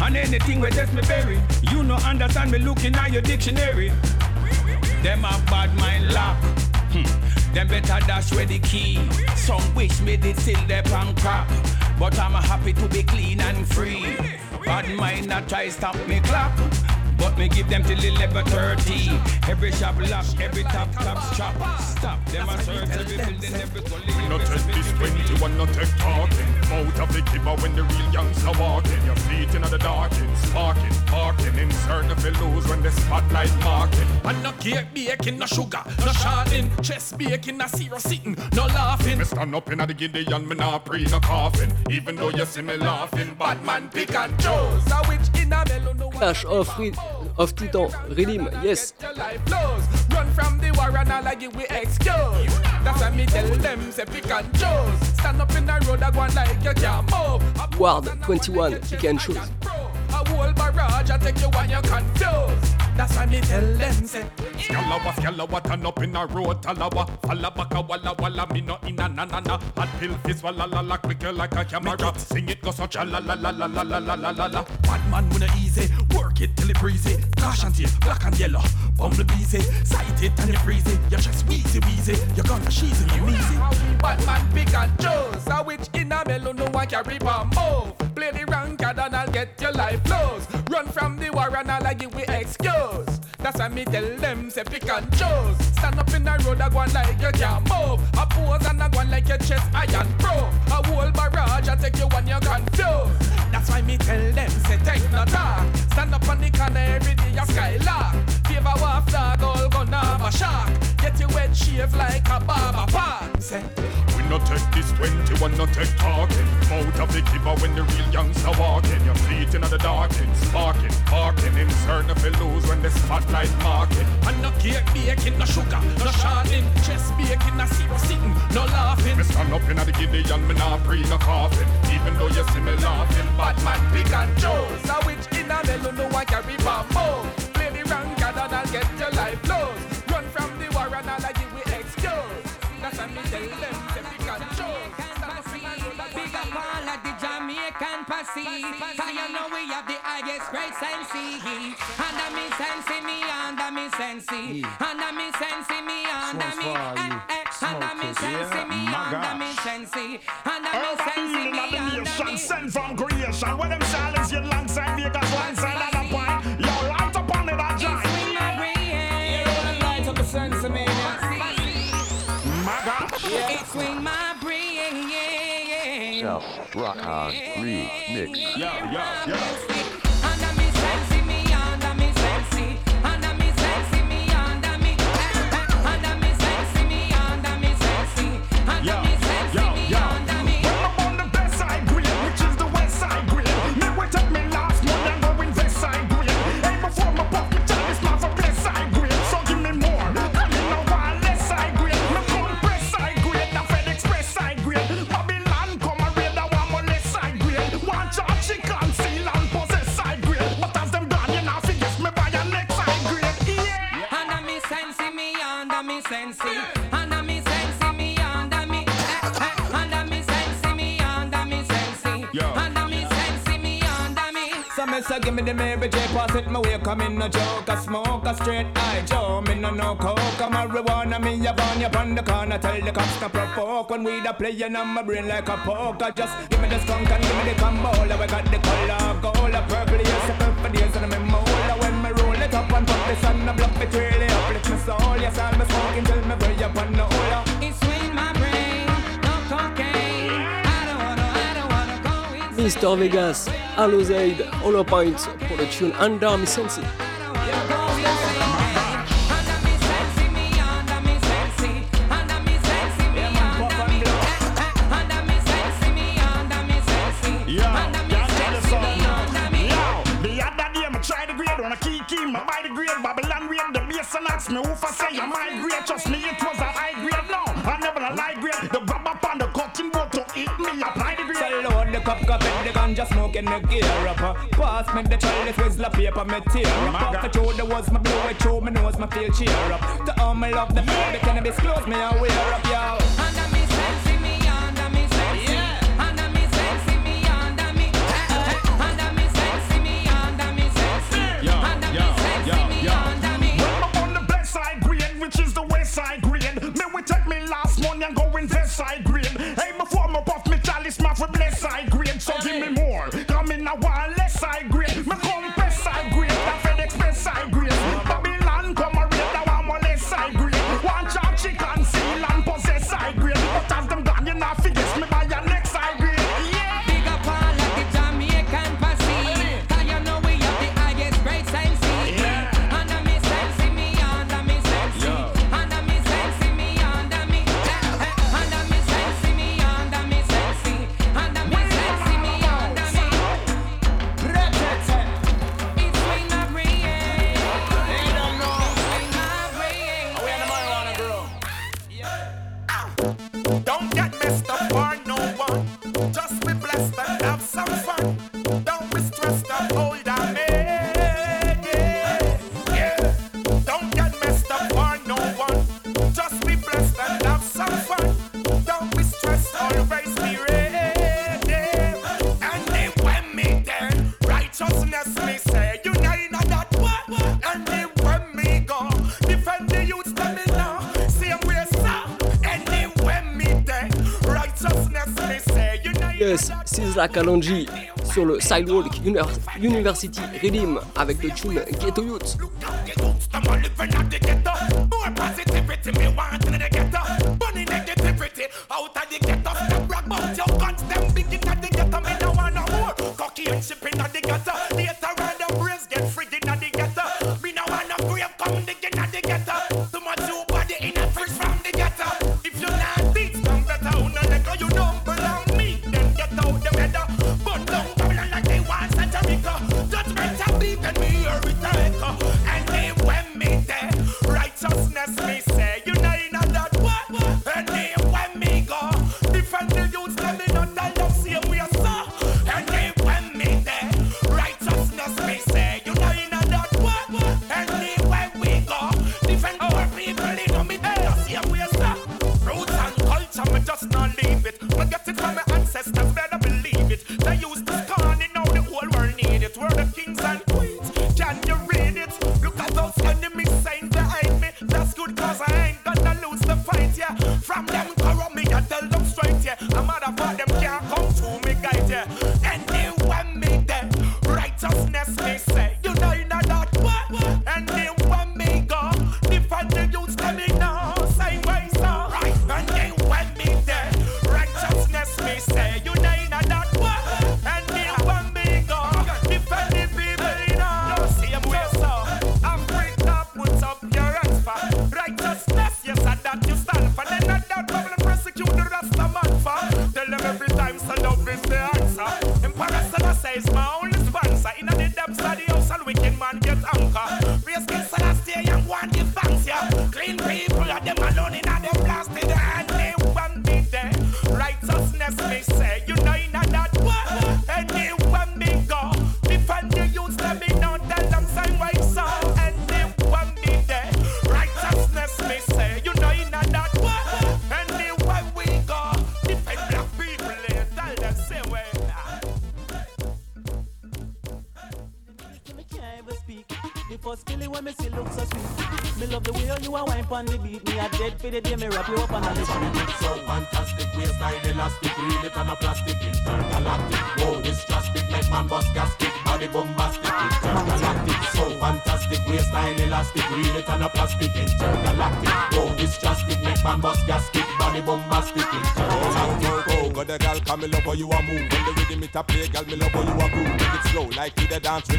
And anything with test me berry, you no understand me looking at your dictionary. Them a bad mind lock. Hmm. Them better dash where the key. Some wish me did still their pan crap. But I'm happy to be clean and free. Bad mind not try stop me clock. But me give them till 11.30 Every shop lock, every top top shop Stop, them a search every building, every gully We not take this 21, not take talking. Out of the kibber when the real youngster walking. Your feet in the darking, sparking, parking. In certain of the lose when the spotlight marking. And no cake baking, no sugar, no sharding, chest baking, no zero sitting, no laughing. Me stand up in the Gideon, me not pre no coughing. Even though you see me laughing, bad man pick and no Clash of, Of Titan, Redeem, yes. your life flows. Run from the war and all I give we excuse. That's why me tell them, say pick and choose. Stand up in the road, I go on like you can't move. Ward 21, pick and choose. A whole barrage, I take you when you're confused. That's why me tell them, say, Scalawa, scalawa, turn up in a road, talawa. Falla baka, walla, walla, me no in a na na na. Hot pill fizz, walla la la, quicker like a camera. Sing it, go such a la la la la la la la la la la. Bad man wanna easy, work it till it breezy. Caution tape, black and yellow, bumblebees Sight it and you freeze it, you're just wheezy wheezy. You're gonna sheezy you easy. Bad man pick and choose, a witch in a mellow, no one carry bomb move. Play the rank and I'll get your life lost. From the war and all I give we excuse. That's why me tell them say pick and choose. Stand up in the road, I go on like you can't move. A pose and I go on like your chest iron pro. A whole barrage, I take you when you're confused. That's why me tell them say take no talk. Stand up on the corner every day, a skylark. Favor waft dog, all gonna have a shark. Get your head shaved like a barber pan. Say, no take this 21, no take talking. Out of the giver when the real youngster walking. Your feet in the darking, sparking, parking. In certain of lose when the spotlight marking. and no cake baking, no sugar, no sharding. Chest baking, no zero sitting, no laughing. Me stand up in the Gideon, me not breathe no coughing. Even though you see me laughing, Bad man pick and choose. A witch in a melon, no one carry bamboo. Posse Cause you know we have the highest grade sensei Under me. Sensei, me under me. Sensei Under me sensei, me under me eh, eh. Under me sensei, me. Under me sensei Under me sensei, me under me Sent from creation, when them silence Rock on Remix. Yeah, yeah, yeah. Me the Mary J. Pass it my way Come in no joke, a smoke, a straight eye Joe, me no no coke, a marijuana Me a burn you on the corner Tell the cops to provoke When we da playing on my brain like a poker Just give me the skunk and give me the combo We got the color, gold, a purple Yes, a purple days and I'm mola When me roll it up and put this on the block It really uplift my soul Yes, I'm a smoking till me way up on the ola Mister Vegas, Halo Zaid, Hollow Points pour le tune cup in the ganja smoking the gear up. uh. Pass me the chalice with the paper, me tear up. Off the through the was my blow it through my nose, my feel cheer up. To all my love, the the cannabis close me aware up, yo. Sur le Sidewalk Uni- University Redeem avec le tune Ghetto Youth.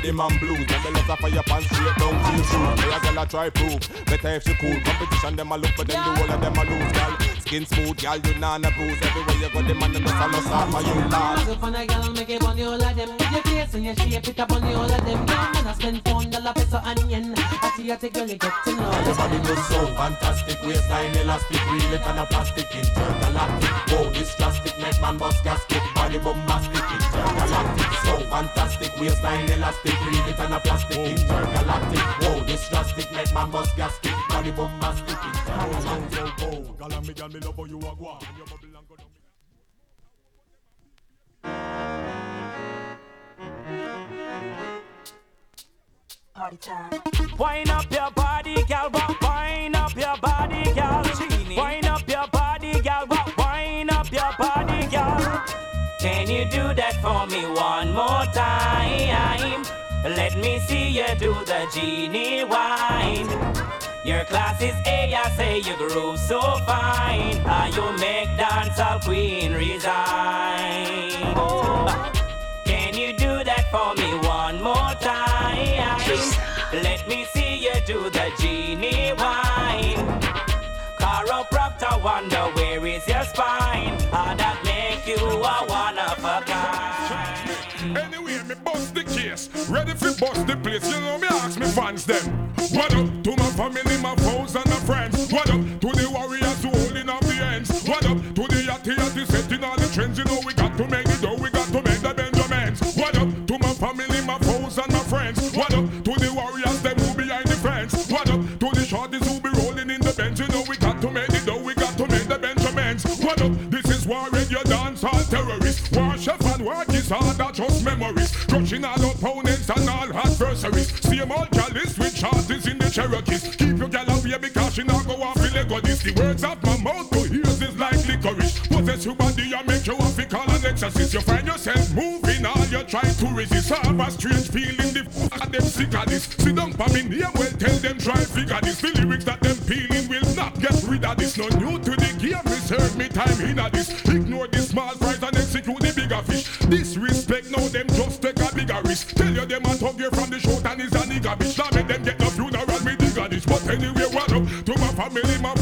The rhythm and blues. When the for your pants straight down to your shoes. Hey, a gal a try prove. Better if she cool. Competition them a look, but then the whole of them a lose, gal. Skin smooth, gal you nah na bruise. Everywhere you go, them and them just a no start for you, lad. So on a girl, make it the whole of them. Your face and your shape, it up the whole of them. Young man, I spend phone, dollar, peso, and yen. I see you take girl, you get to know. Your body looks so fantastic, waistline elastic, reel it on a plastic, intergalactic. Whoa, oh, this drastic, make man bust gasket, body bombastic, intergalactic. So fantastic, waistline elastic, reel it on a plastic, intergalactic. Whoa, this drastic, make man bust gasket, body bombastic, intergalactic. Oh, gal and me gal me love how you a Let me see you do the genie wine. Your class is A, I say you groove so fine. Ah, you make dancehall queen resign. Can you do that for me one more time? Let me see you do the genie wine. Chiropractor wonder bust the place. You know me ask me fans them. What up to my family, my foes and my friends? What up to the warriors who holding up the ends? What up to the yachty yachty setting all the trends? You know we got to make it, though we got to make the Benjamins. What up to my family, my foes and my friends? What up to the warriors them who behind the fence? What up to the shorties who be rolling in the bench? You know we got to make it, though we got to make the Benjamins. What up? This is war radio dance all terrorists. War chef and war disorder just memories. Crushing all opponents and all adversaries. Same old chalice with shorties in the Cherokees. Keep your gal here because she not go off in this. The words of my mouth to ears is like licorice. Possess your body and make you have to call an exorcist. You find yourself moving all you're trying to resist. Have a strange feeling the fuck are them sick of this. Sit down for me near well tell them try figure this. The lyrics that them peeling will not get rid of this. No new to the game, reserve me time in this. Ignore the small price and Disrespect, now them just take a bigger risk. Tell you them I thug here from the short and is a nigga bitch. Now make them get the funeral with dignity. But anyway, what up to my family, my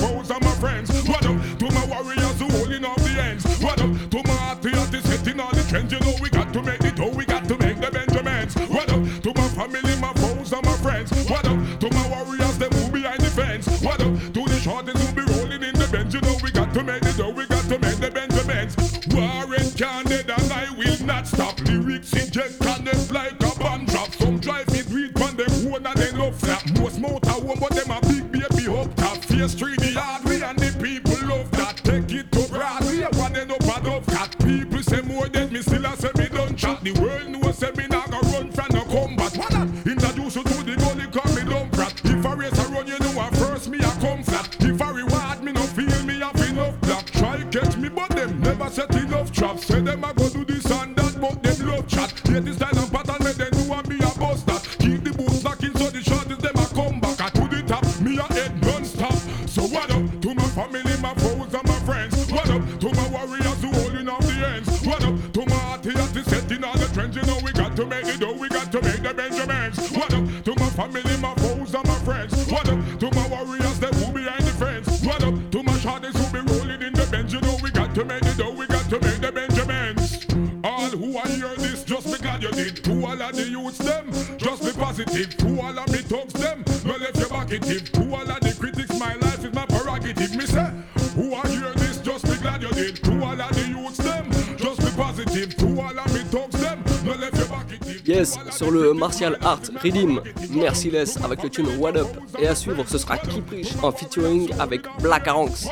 le martial art Redeem Merciless avec le tune What Up. Et à suivre, ce sera Keep Rich en featuring avec Black Aranx.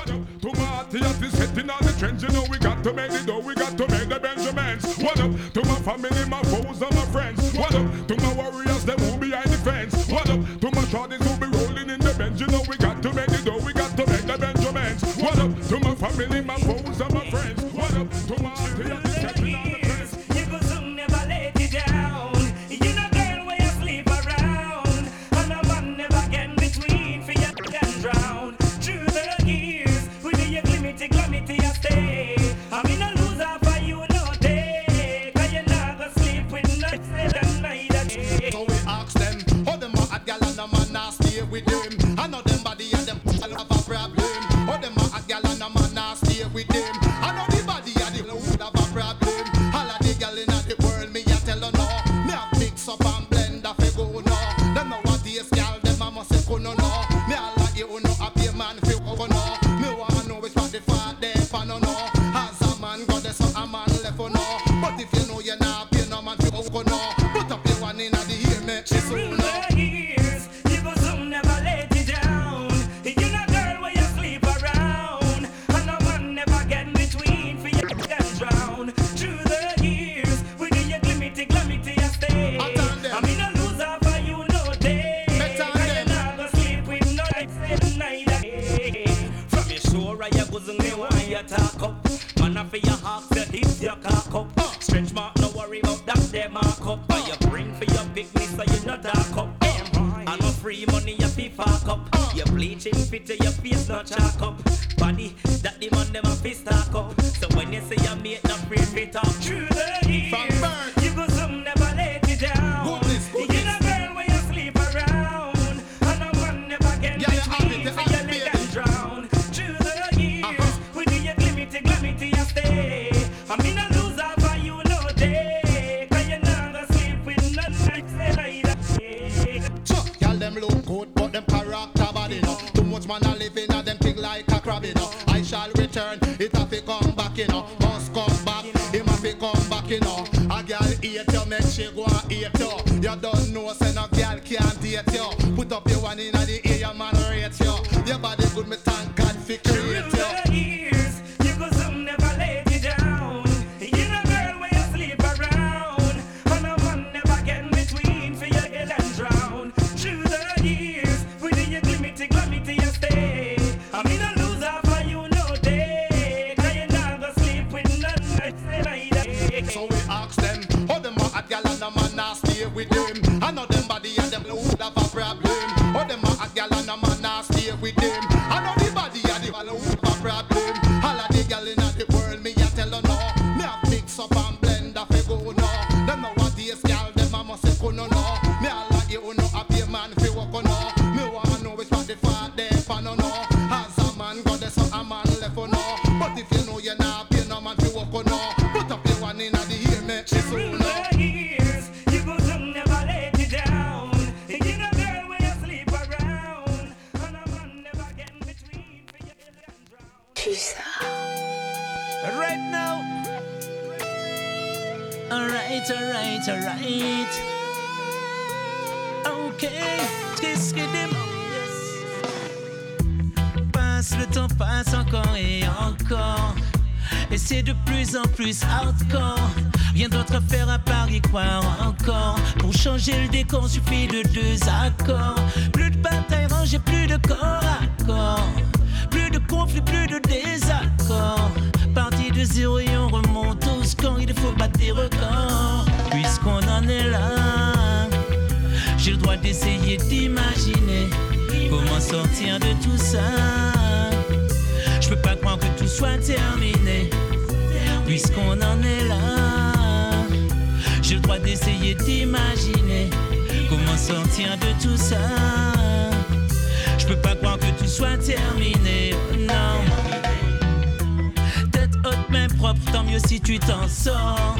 Tu t'en sors.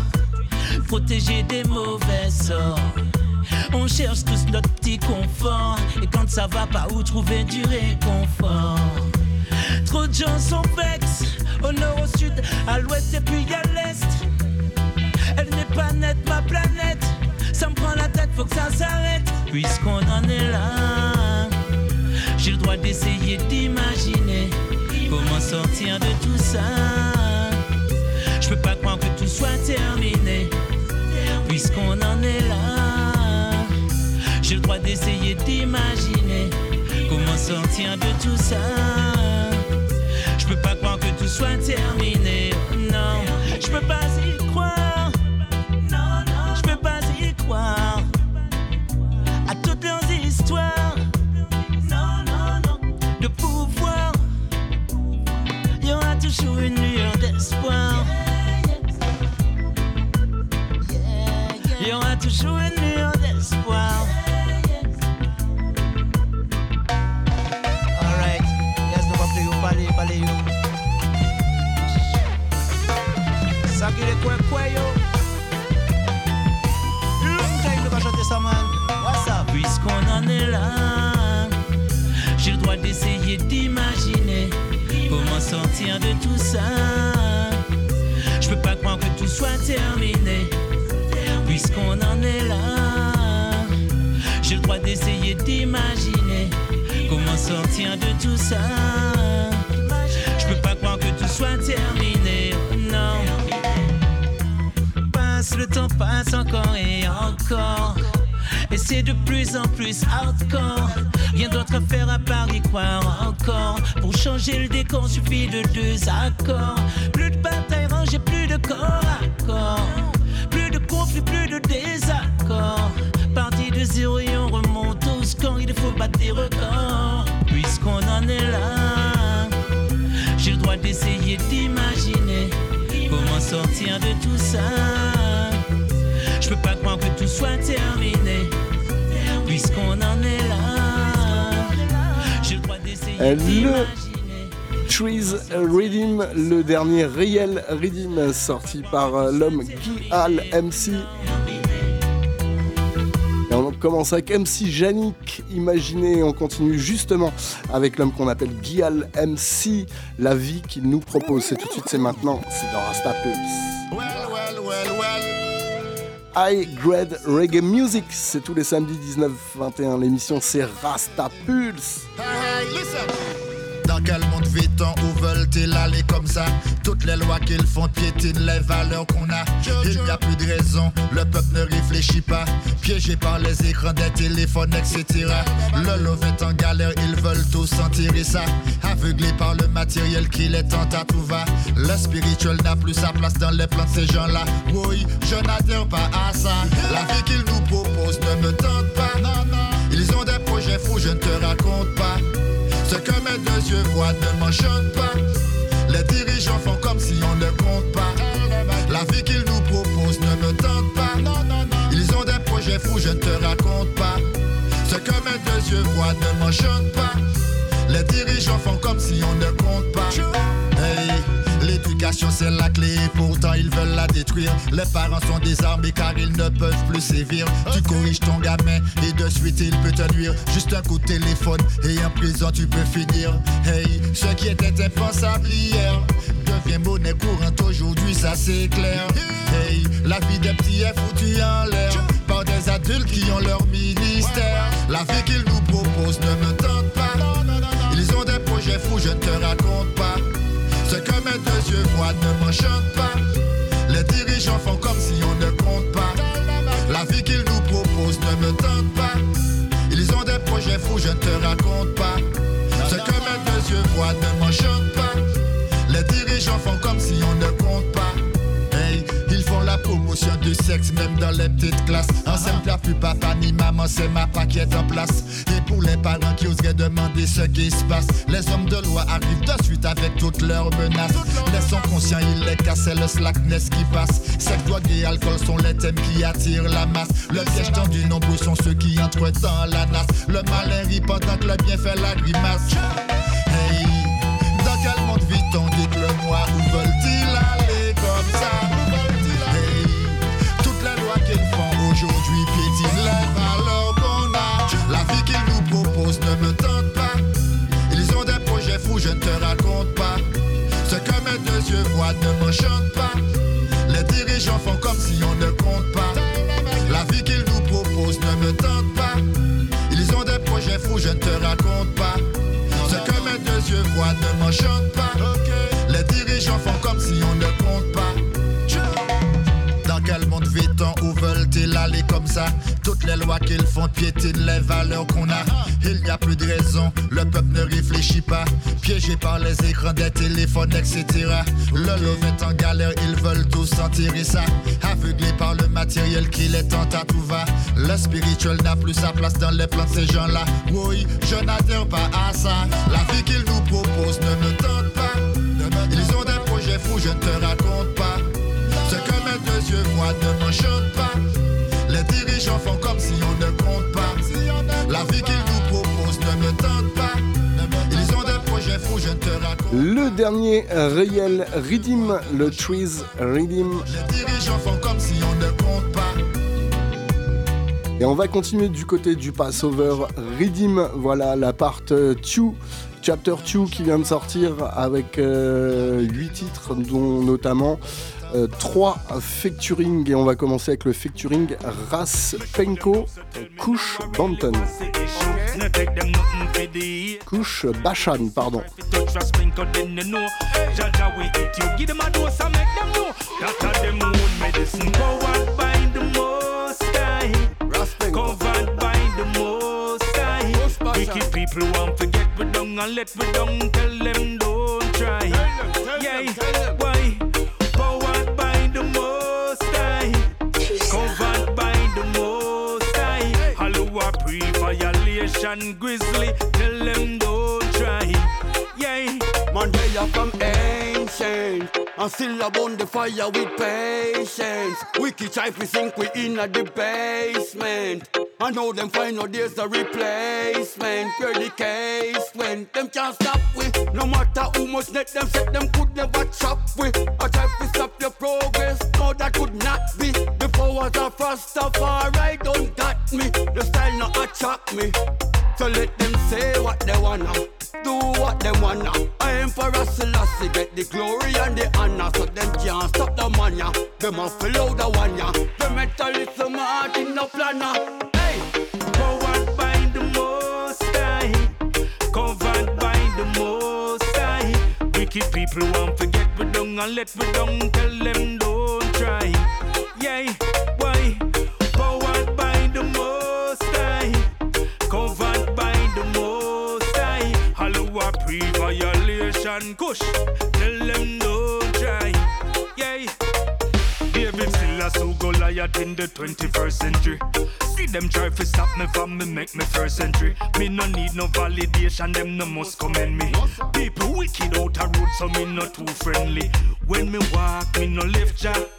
Protéger des mauvais sorts. On cherche tous notre petit confort. Et quand ça va pas, où trouver du réconfort? Trop de gens sont vexes, au nord, au sud, à l'ouest et puis à l'est. Elle n'est pas nette, ma planète. Ça me prend la tête, faut que ça s'arrête. Puisqu'on en est là, j'ai le droit d'essayer d'imaginer comment sortir de tout ça. Soit terminé. Puisqu'on en est là, j'ai le droit d'essayer d'imaginer comment sortir de tout ça. Je peux pas croire que tout soit terminé. Non, je peux pas changer le décor, suffit de deux accords. Plus de bataille rangée, plus de corps à corps. Plus de conflits, plus de désaccords. Parti de zéro et on remonte au score. Il faut battre des records. Puisqu'on en est là, j'ai le droit d'essayer d'imaginer comment sortir de tout ça. Je peux pas croire que tout soit terminé. Puisqu'on en est là, j'ai le Rhythm, le dernier réel rhythm sorti par euh, l'homme Guy Al MC. Et on commence avec MC Yannick, imaginez, on continue justement avec l'homme qu'on appelle Guy Al MC, la vie qu'il nous propose. C'est tout de suite, c'est maintenant, c'est dans Rasta Pulse. Well, Grade Reggae Music, c'est tous les samedis 19-21. L'émission c'est Rasta Pulse. Hey, hey, listen. Quel monde vit-on Où veulent-ils aller comme ça Toutes les lois qu'ils font piétinent les valeurs qu'on a. Il n'y a plus de raison, le peuple ne réfléchit pas. Piégé par les écrans des téléphones, etc. Le love est en galère, ils veulent tous en tirer ça. Aveuglés par le matériel qui les tente à tout va. Le spirituel n'a plus sa place dans les plans de ces gens-là. Oui, je n'adhère pas à ça. La vie qu'ils nous proposent ne me tente pas. Ils ont des projets fous, je ne te raconte pas. Ce que mes deux yeux voient ne m'enchante pas. Les dirigeants font comme si on ne compte pas. La vie qu'ils nous proposent ne me tente pas. Ils ont des projets fous, je ne te raconte pas. Ce que mes deux yeux voient ne m'enchante pas. Les dirigeants font comme si on ne compte pas. L'éducation c'est la clé, pourtant ils veulent la détruire. Les parents sont désarmés car ils ne peuvent plus sévir. Tu corriges ton gamin et de suite il peut te nuire. Juste un coup de téléphone et en prison tu peux finir. Hey, ce qui était impensable hier devient monnaie courante aujourd'hui, ça c'est clair. Hey, la vie des petits est foutue en l'air par des adultes qui ont leur ministère. La vie qu'ils nous proposent ne me tente pas. Ils ont des projets fous, je ne te raconte pas. Deux yeux voient ne m'enchante pas. Les dirigeants font comme si on ne compte pas. La vie qu'ils nous proposent ne me tente pas. Ils ont des projets fous, je ne te raconte pas. Ce que mes deux yeux voient ne m'enchante pas. Les dirigeants font comme si on la promotion du sexe même dans les petites classes. Ensemble, la plus papa ni maman, c'est ma qui est en place. Et pour les parents qui oseraient demander ce qui se passe, les hommes de loi arrivent de suite avec toutes leurs menaces. Les sont conscients, ils les cassent, le slackness qui passe. Sexe, drogue et alcool sont les thèmes qui attirent la masse. Le piège tendu, nombreux sont ceux qui entrent dans la nasse. Le rit pendant que le bien fait la grimace. Hey, dans quel monde vit-on Dites-le moi, où veulent-ils yeux voient ne m'enchante pas. Les dirigeants font comme si on ne compte pas. La vie qu'ils nous proposent ne me tente pas. Ils ont des projets fous, je ne te raconte pas. Ce que mes deux yeux voient ne m'enchante pas. Les dirigeants font comme si on ne compte pas. Aller comme ça Toutes les lois qu'ils font piétinent les valeurs qu'on a. Il n'y a plus de raison, le peuple ne réfléchit pas. Piégé par les écrans des téléphones, etc. Le love est en galère, ils veulent tous en tirer ça. Aveuglés par le matériel qui les tente à tout va. Le spirituel n'a plus sa place dans les plans de ces gens-là. Oui, je n'adhère pas à ça. La vie qu'ils nous proposent ne me tente pas. Ils ont des projets fous, je ne te raconte pas. Ce que mes deux yeux voient ne m'enchante pas. Dirigeants font comme si on ne compte pas. La vie qu'ils nous proposent ne me tente pas. Ils ont des projets fous, je ne te raconte Le dernier réel Redeem, le Trees Redeem. Les dirigeants font comme si on ne compte pas. Et on va continuer du côté du Passover Redeem. Voilà la part 2, Chapter 2 qui vient de sortir avec 8 titres, dont notamment 3 featuring. Et on va commencer avec le featuring Ras Penko, Kush Banton. Kush Bashan, pardon. The most high. Covered by the most high. Hallowa pre-violation grizzly. Tell them don't try. Yeah. Man, they are from ancient. And still abound the fire with patience. Wicked try to sink we in at the basement. I know them find days a replacement. Where the case went Them can't stop we. No matter how much net them set Them could never chop we. I try to stop your progress. No that could not be. The powers of Rastafari don't got me. The style not attract me. So let them say what they wanna, do what they wanna. I Emperor Selassie get the glory and the honor, so them can't stop the man ya. Them a follow the one ya. The mentalist smart in no planner. Hey, Powered by the most high. Covered by the most High. Wicked people want to get we down and let we down. Tell them don't try. Yeah, why? Pre-violation. Kush. Tell them don't try. Yeah. David still a so Goliath in the 21st century. See them try to stop me from me make me first entry. Me no need no validation, them no must commend me. People wicked out a road, so me not too friendly. When me walk, me no left jab.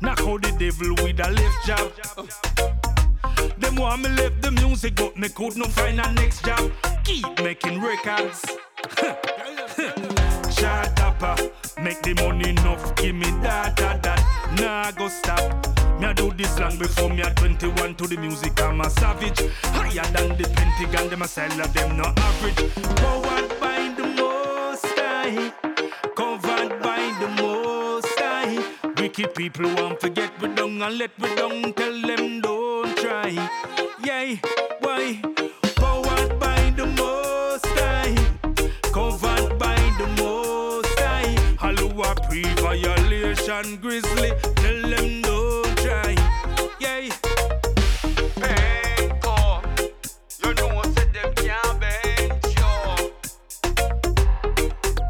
Knock out the devil with a left jab. Them want me left the music, but me could not find a next job. Keep making records. Shut up, uh, make the money enough, give me that, that, that. Nah, go stop. Me I do this long before me at 21 to the music, I'm a savage. Higher than the Pentagon, them a sell of them no average. Powered by the most high, covered by the most high. Wicked people want to get we down and let we down, tell them don't try. Yeah, why? Pre-violation grizzly, tell them don't try. Yeah. Penco, you know say them can't bench you.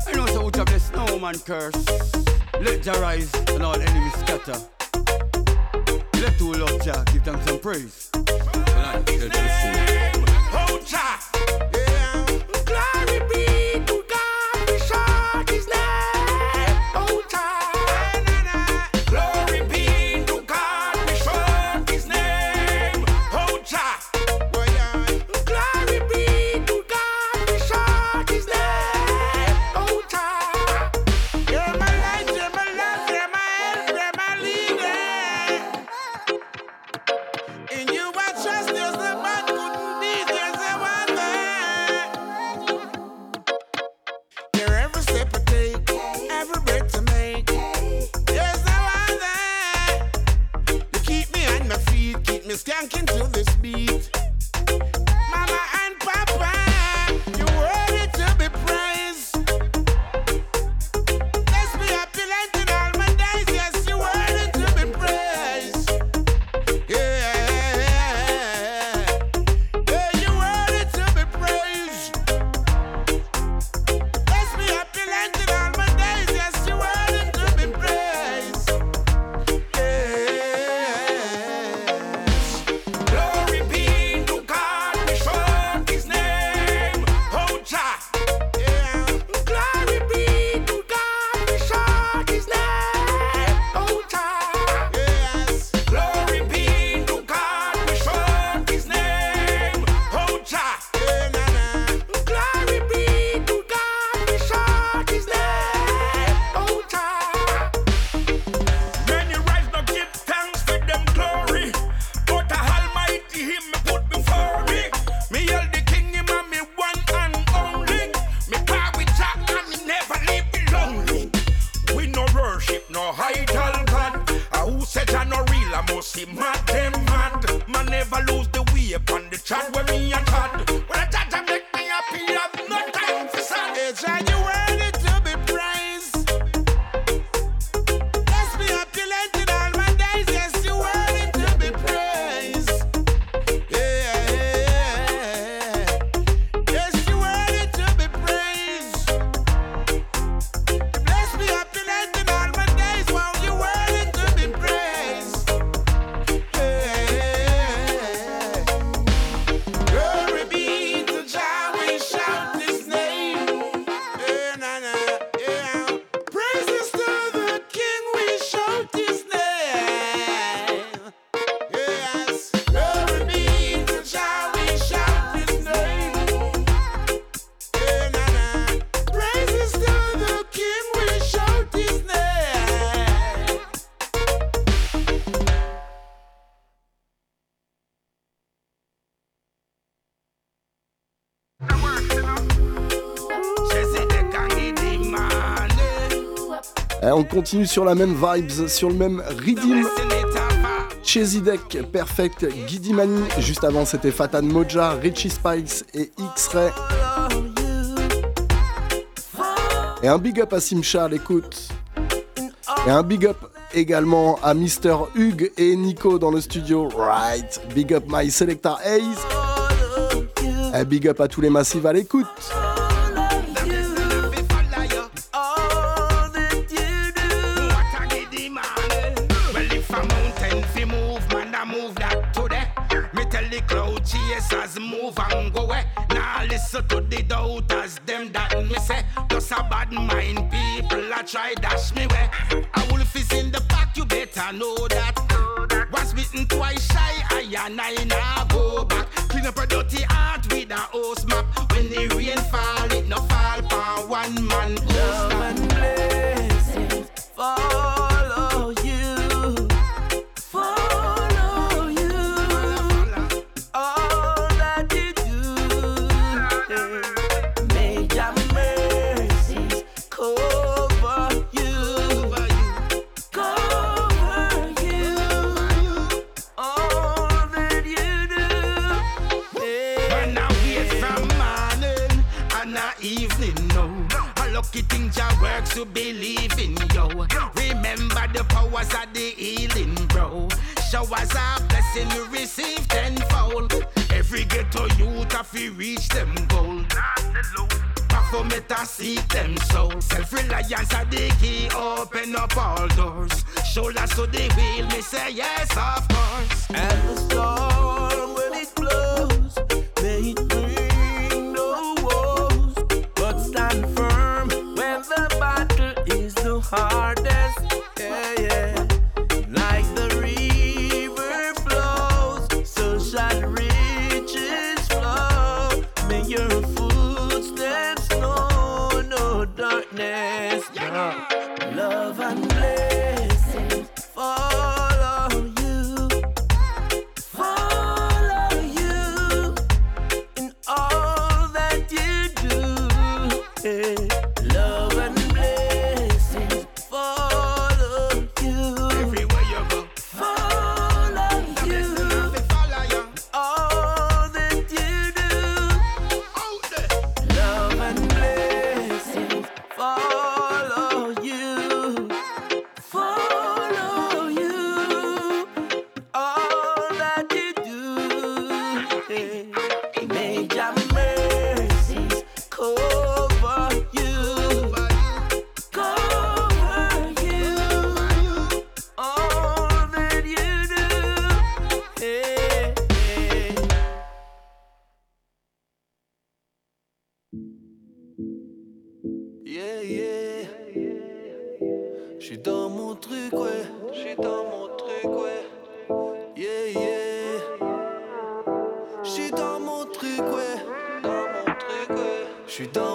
I know say which of the snowman curse. Let Jah rise and all enemies scatter. Let two love Jah give them some praise. On continue sur la même vibes, sur le même rhythm. Chezidek, Perfect, Giddy Mani. Juste avant, c'était Fatan Moja, Richie Spice et X-Ray. Et un big up à Simcha l'écoute. Et un big up également à Mister Hugues et Nico dans le studio. Right. Big up my selector Ace. Et big up à tous les massifs à l'écoute. Cloud move and go eh? away. Now listen to the doubters, them that me eh? say. Just a bad mind people, I try dash me way. A wolf is in the pack, you better know that. Was bitten twice shy, I and I now go back. Clean up a dirty heart with a hose map. When the rain fall, it Baphomet a seek them soul. Self-reliance are the key, open up all doors. Shoulders to the wheel, me say yes, of course. And the storm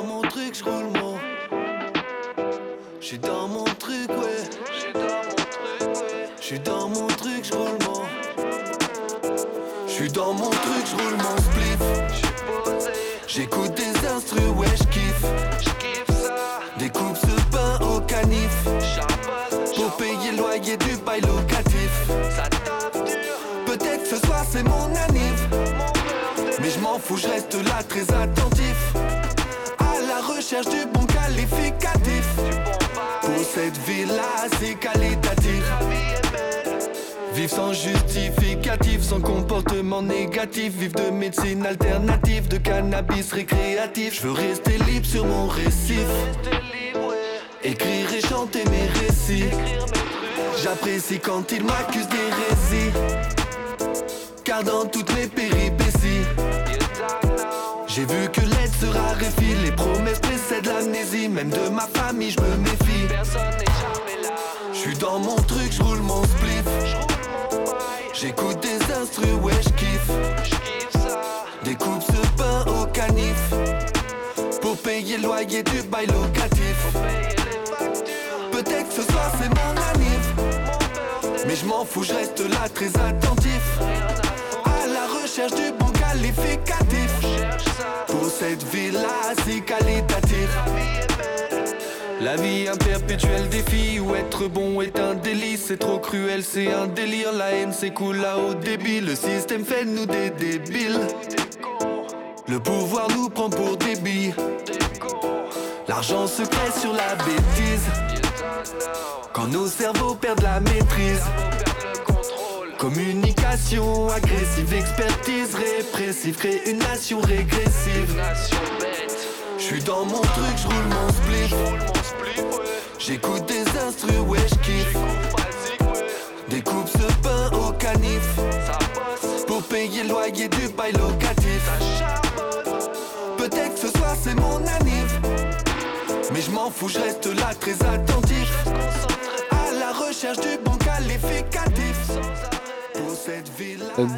dans mon truc. J'suis dans mon truc, ouais. J'suis dans mon truc, ouais. J'suis dans mon truc, j'roule mon. J'suis dans mon truc, j'roule mon spliff. J'écoute des instrus, ouais, j'kiffe. Découpe ce pain au canif. Pour payer le loyer du bail locatif. Peut-être ce soir c'est mon anniv. Mais je m'en fous, je reste là très attentif. Recherche du bon qualificatif. Pour cette vie-là, c'est qualitatif. Vivre sans justificatif, sans comportement négatif. Vivre de médecine alternative, de cannabis récréatif. Je veux rester libre sur mon récif. Écrire et chanter mes récits. J'apprécie quand ils m'accusent d'hérésie. Car dans toutes mes péripéties, j'ai vu que l'aide se raréfie. Les promesses précèdent l'amnésie. Même de ma famille, je me méfie. Je suis dans mon truc, je roule mon spliff. J'écoute des instrus, ouais, j'kiffe. Découpe ce pain au canif. Pour payer le loyer du bail locatif. Peut-être que ce soir c'est mon anniv. Mais je m'en fous, je reste là très attentif. À la recherche du bon qualificatif. Cette c'est qualitatif. La vie un perpétuel défi où être bon est un délice, c'est trop cruel, c'est un délire. La haine s'écoule à haut débit, le système fait nous des débiles. Le pouvoir nous prend pour des billes. La L'argent se crée sur la bêtise. Quand nos cerveaux perdent la maîtrise. Communication agressive, expertise répressive, crée une nation régressive. Je suis dans mon truc, je roule mon split. J'écoute des instrus, ouais, je kiffe. Découpe ce pain au canif. Pour payer le loyer du bail locatif. Peut-être que ce soir c'est mon anniv. Mais je m'en fous, je reste là très attentif. À la recherche du bon qualificatif.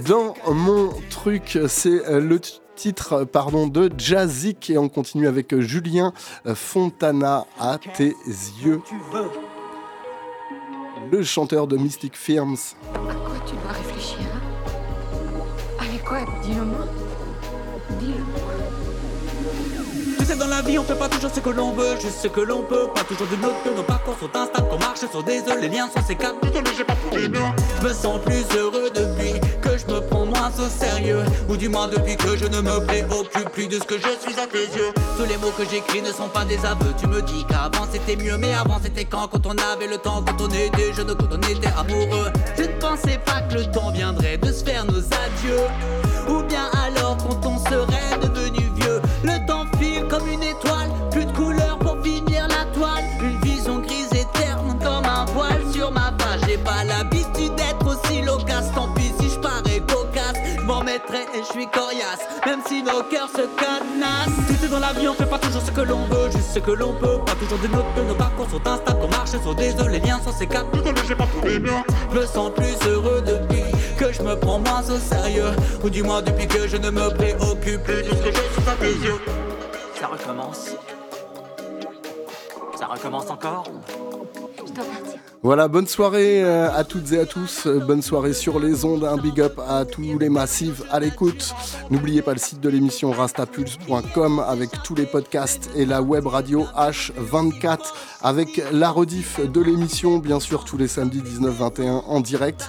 Dans mon truc, c'est euh, le titre pardon, de Jazzik et on continue avec euh, Julien Fontana à tes yeux. Le chanteur de Mystic Firms. À quoi tu dois réfléchir hein? Avec quoi Dis-le-moi. Dis-le-moi? La vie, on fait pas toujours ce que l'on veut, juste ce que l'on peut. Pas toujours du nôtre, que nos parcours sont instables, qu'on marche sur des œufs, les liens sont sécables. Désolé, j'ai pas trouvé bien. Je me sens plus heureux depuis que je me prends moins au sérieux. Ou du moins depuis que je ne me préoccupe plus de ce que je suis à tes yeux. Tous les mots que j'écris ne sont pas des aveux. Tu me dis qu'avant c'était mieux, mais avant c'était quand? Quand on avait le temps, quand on était jeune, quand on était amoureux. Je ne pensais pas que le temps viendrait de se faire nos adieux. Ou bien alors quand on serait devenu je suis coriace, même si nos cœurs se cadenassent. Tu sais, dans la vie, on fait pas toujours ce que l'on veut, juste ce que l'on peut. Pas toujours du nôtre, que nos parcours sont instables, qu'on marche sur des œufs, les liens sont sécables. Désolé, j'ai pas trouvé bien. Je me sens plus heureux depuis que je me prends moins au sérieux. Ou du moins depuis que je ne me préoccupe plus de ce que je suis à tes yeux. Ça recommence. Ça recommence encore. Je dois partir. Voilà, bonne soirée euh, à toutes et à tous. Euh, Bonne soirée sur les ondes. Un big up à tous les massifs à l'écoute. N'oubliez pas le site de l'émission rastapulse.com avec tous les podcasts et la web radio H24 avec la rediff de l'émission, bien sûr, tous les samedis 19-21 en direct.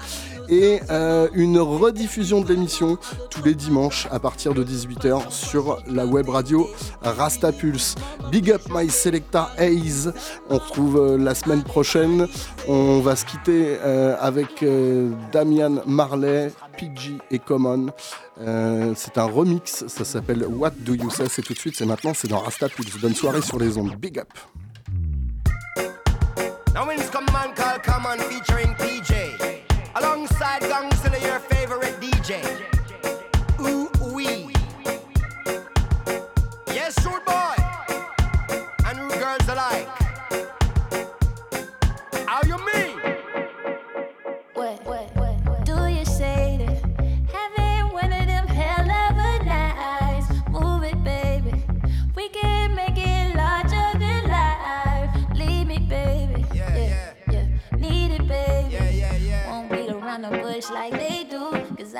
Et euh, une rediffusion de l'émission tous les dimanches à partir de 18h sur la web radio Rastapulse. Big up my selecta Haze. On retrouve euh, la semaine prochaine. On va se quitter euh, avec Damian Marley, PG et Common. C'est un remix, ça s'appelle What Do You Say? C'est tout de suite, c'est maintenant, c'est dans Rastapulse. Bonne soirée sur les ondes. Big up. Favorite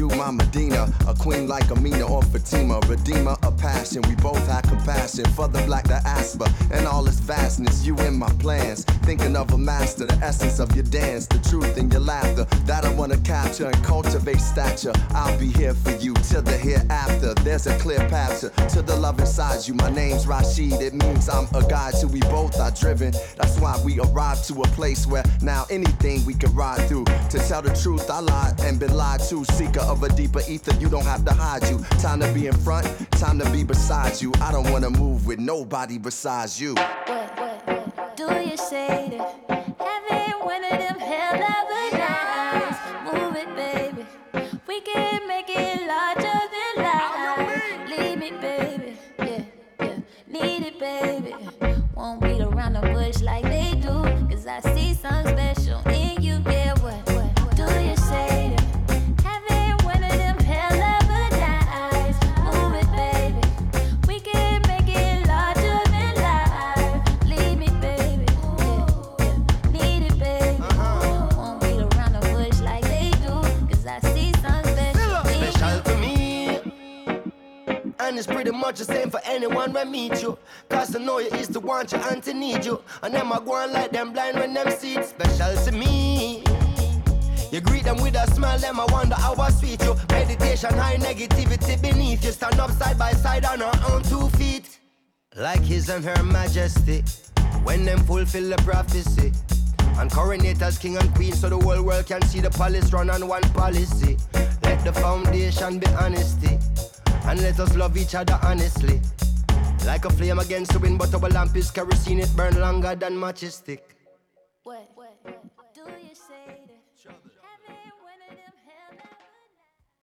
you my Medina, a queen like Amina or Fatima, redeemer of passion. We both had compassion for the black diaspora and all its vastness. You in my plans, thinking of a master, the essence of your dance, the truth in your laughter that I wanna capture and cultivate stature. I'll be here for you till the hereafter. There's a clear path to, to the love inside you. My name's Rashid, it means I'm a guide to we both are driven. That's why we arrived to a place where now anything we can ride through. To tell the truth, I lied and been lied to. Seeker of a deeper ether, you don't have to hide you. Time to be in front, time to be beside you. I don't wanna move with nobody besides you. What, what, what do you say that having one of them hell of a nights? Move it, baby. We can make it larger than life. Leave me, baby. Yeah, yeah. Need it, baby. Won't beat around the bush like they do. Cause I see something special is pretty much the same for anyone when meet you. Cause to know you is to want you and to need you. And them are going like them blind when them see it special to me. You greet them with a smile, them I wonder how I sweet you. Meditation, high negativity beneath you. Stand up side by side on our own two feet. Like his and her majesty. When them fulfill the prophecy. And coronate as king and queen so the whole world can see the palace run on one policy. Let the foundation be honesty. And let us love each other honestly. Like a flame against the wind, but our lamp is kerosene, it burn longer than matchstick.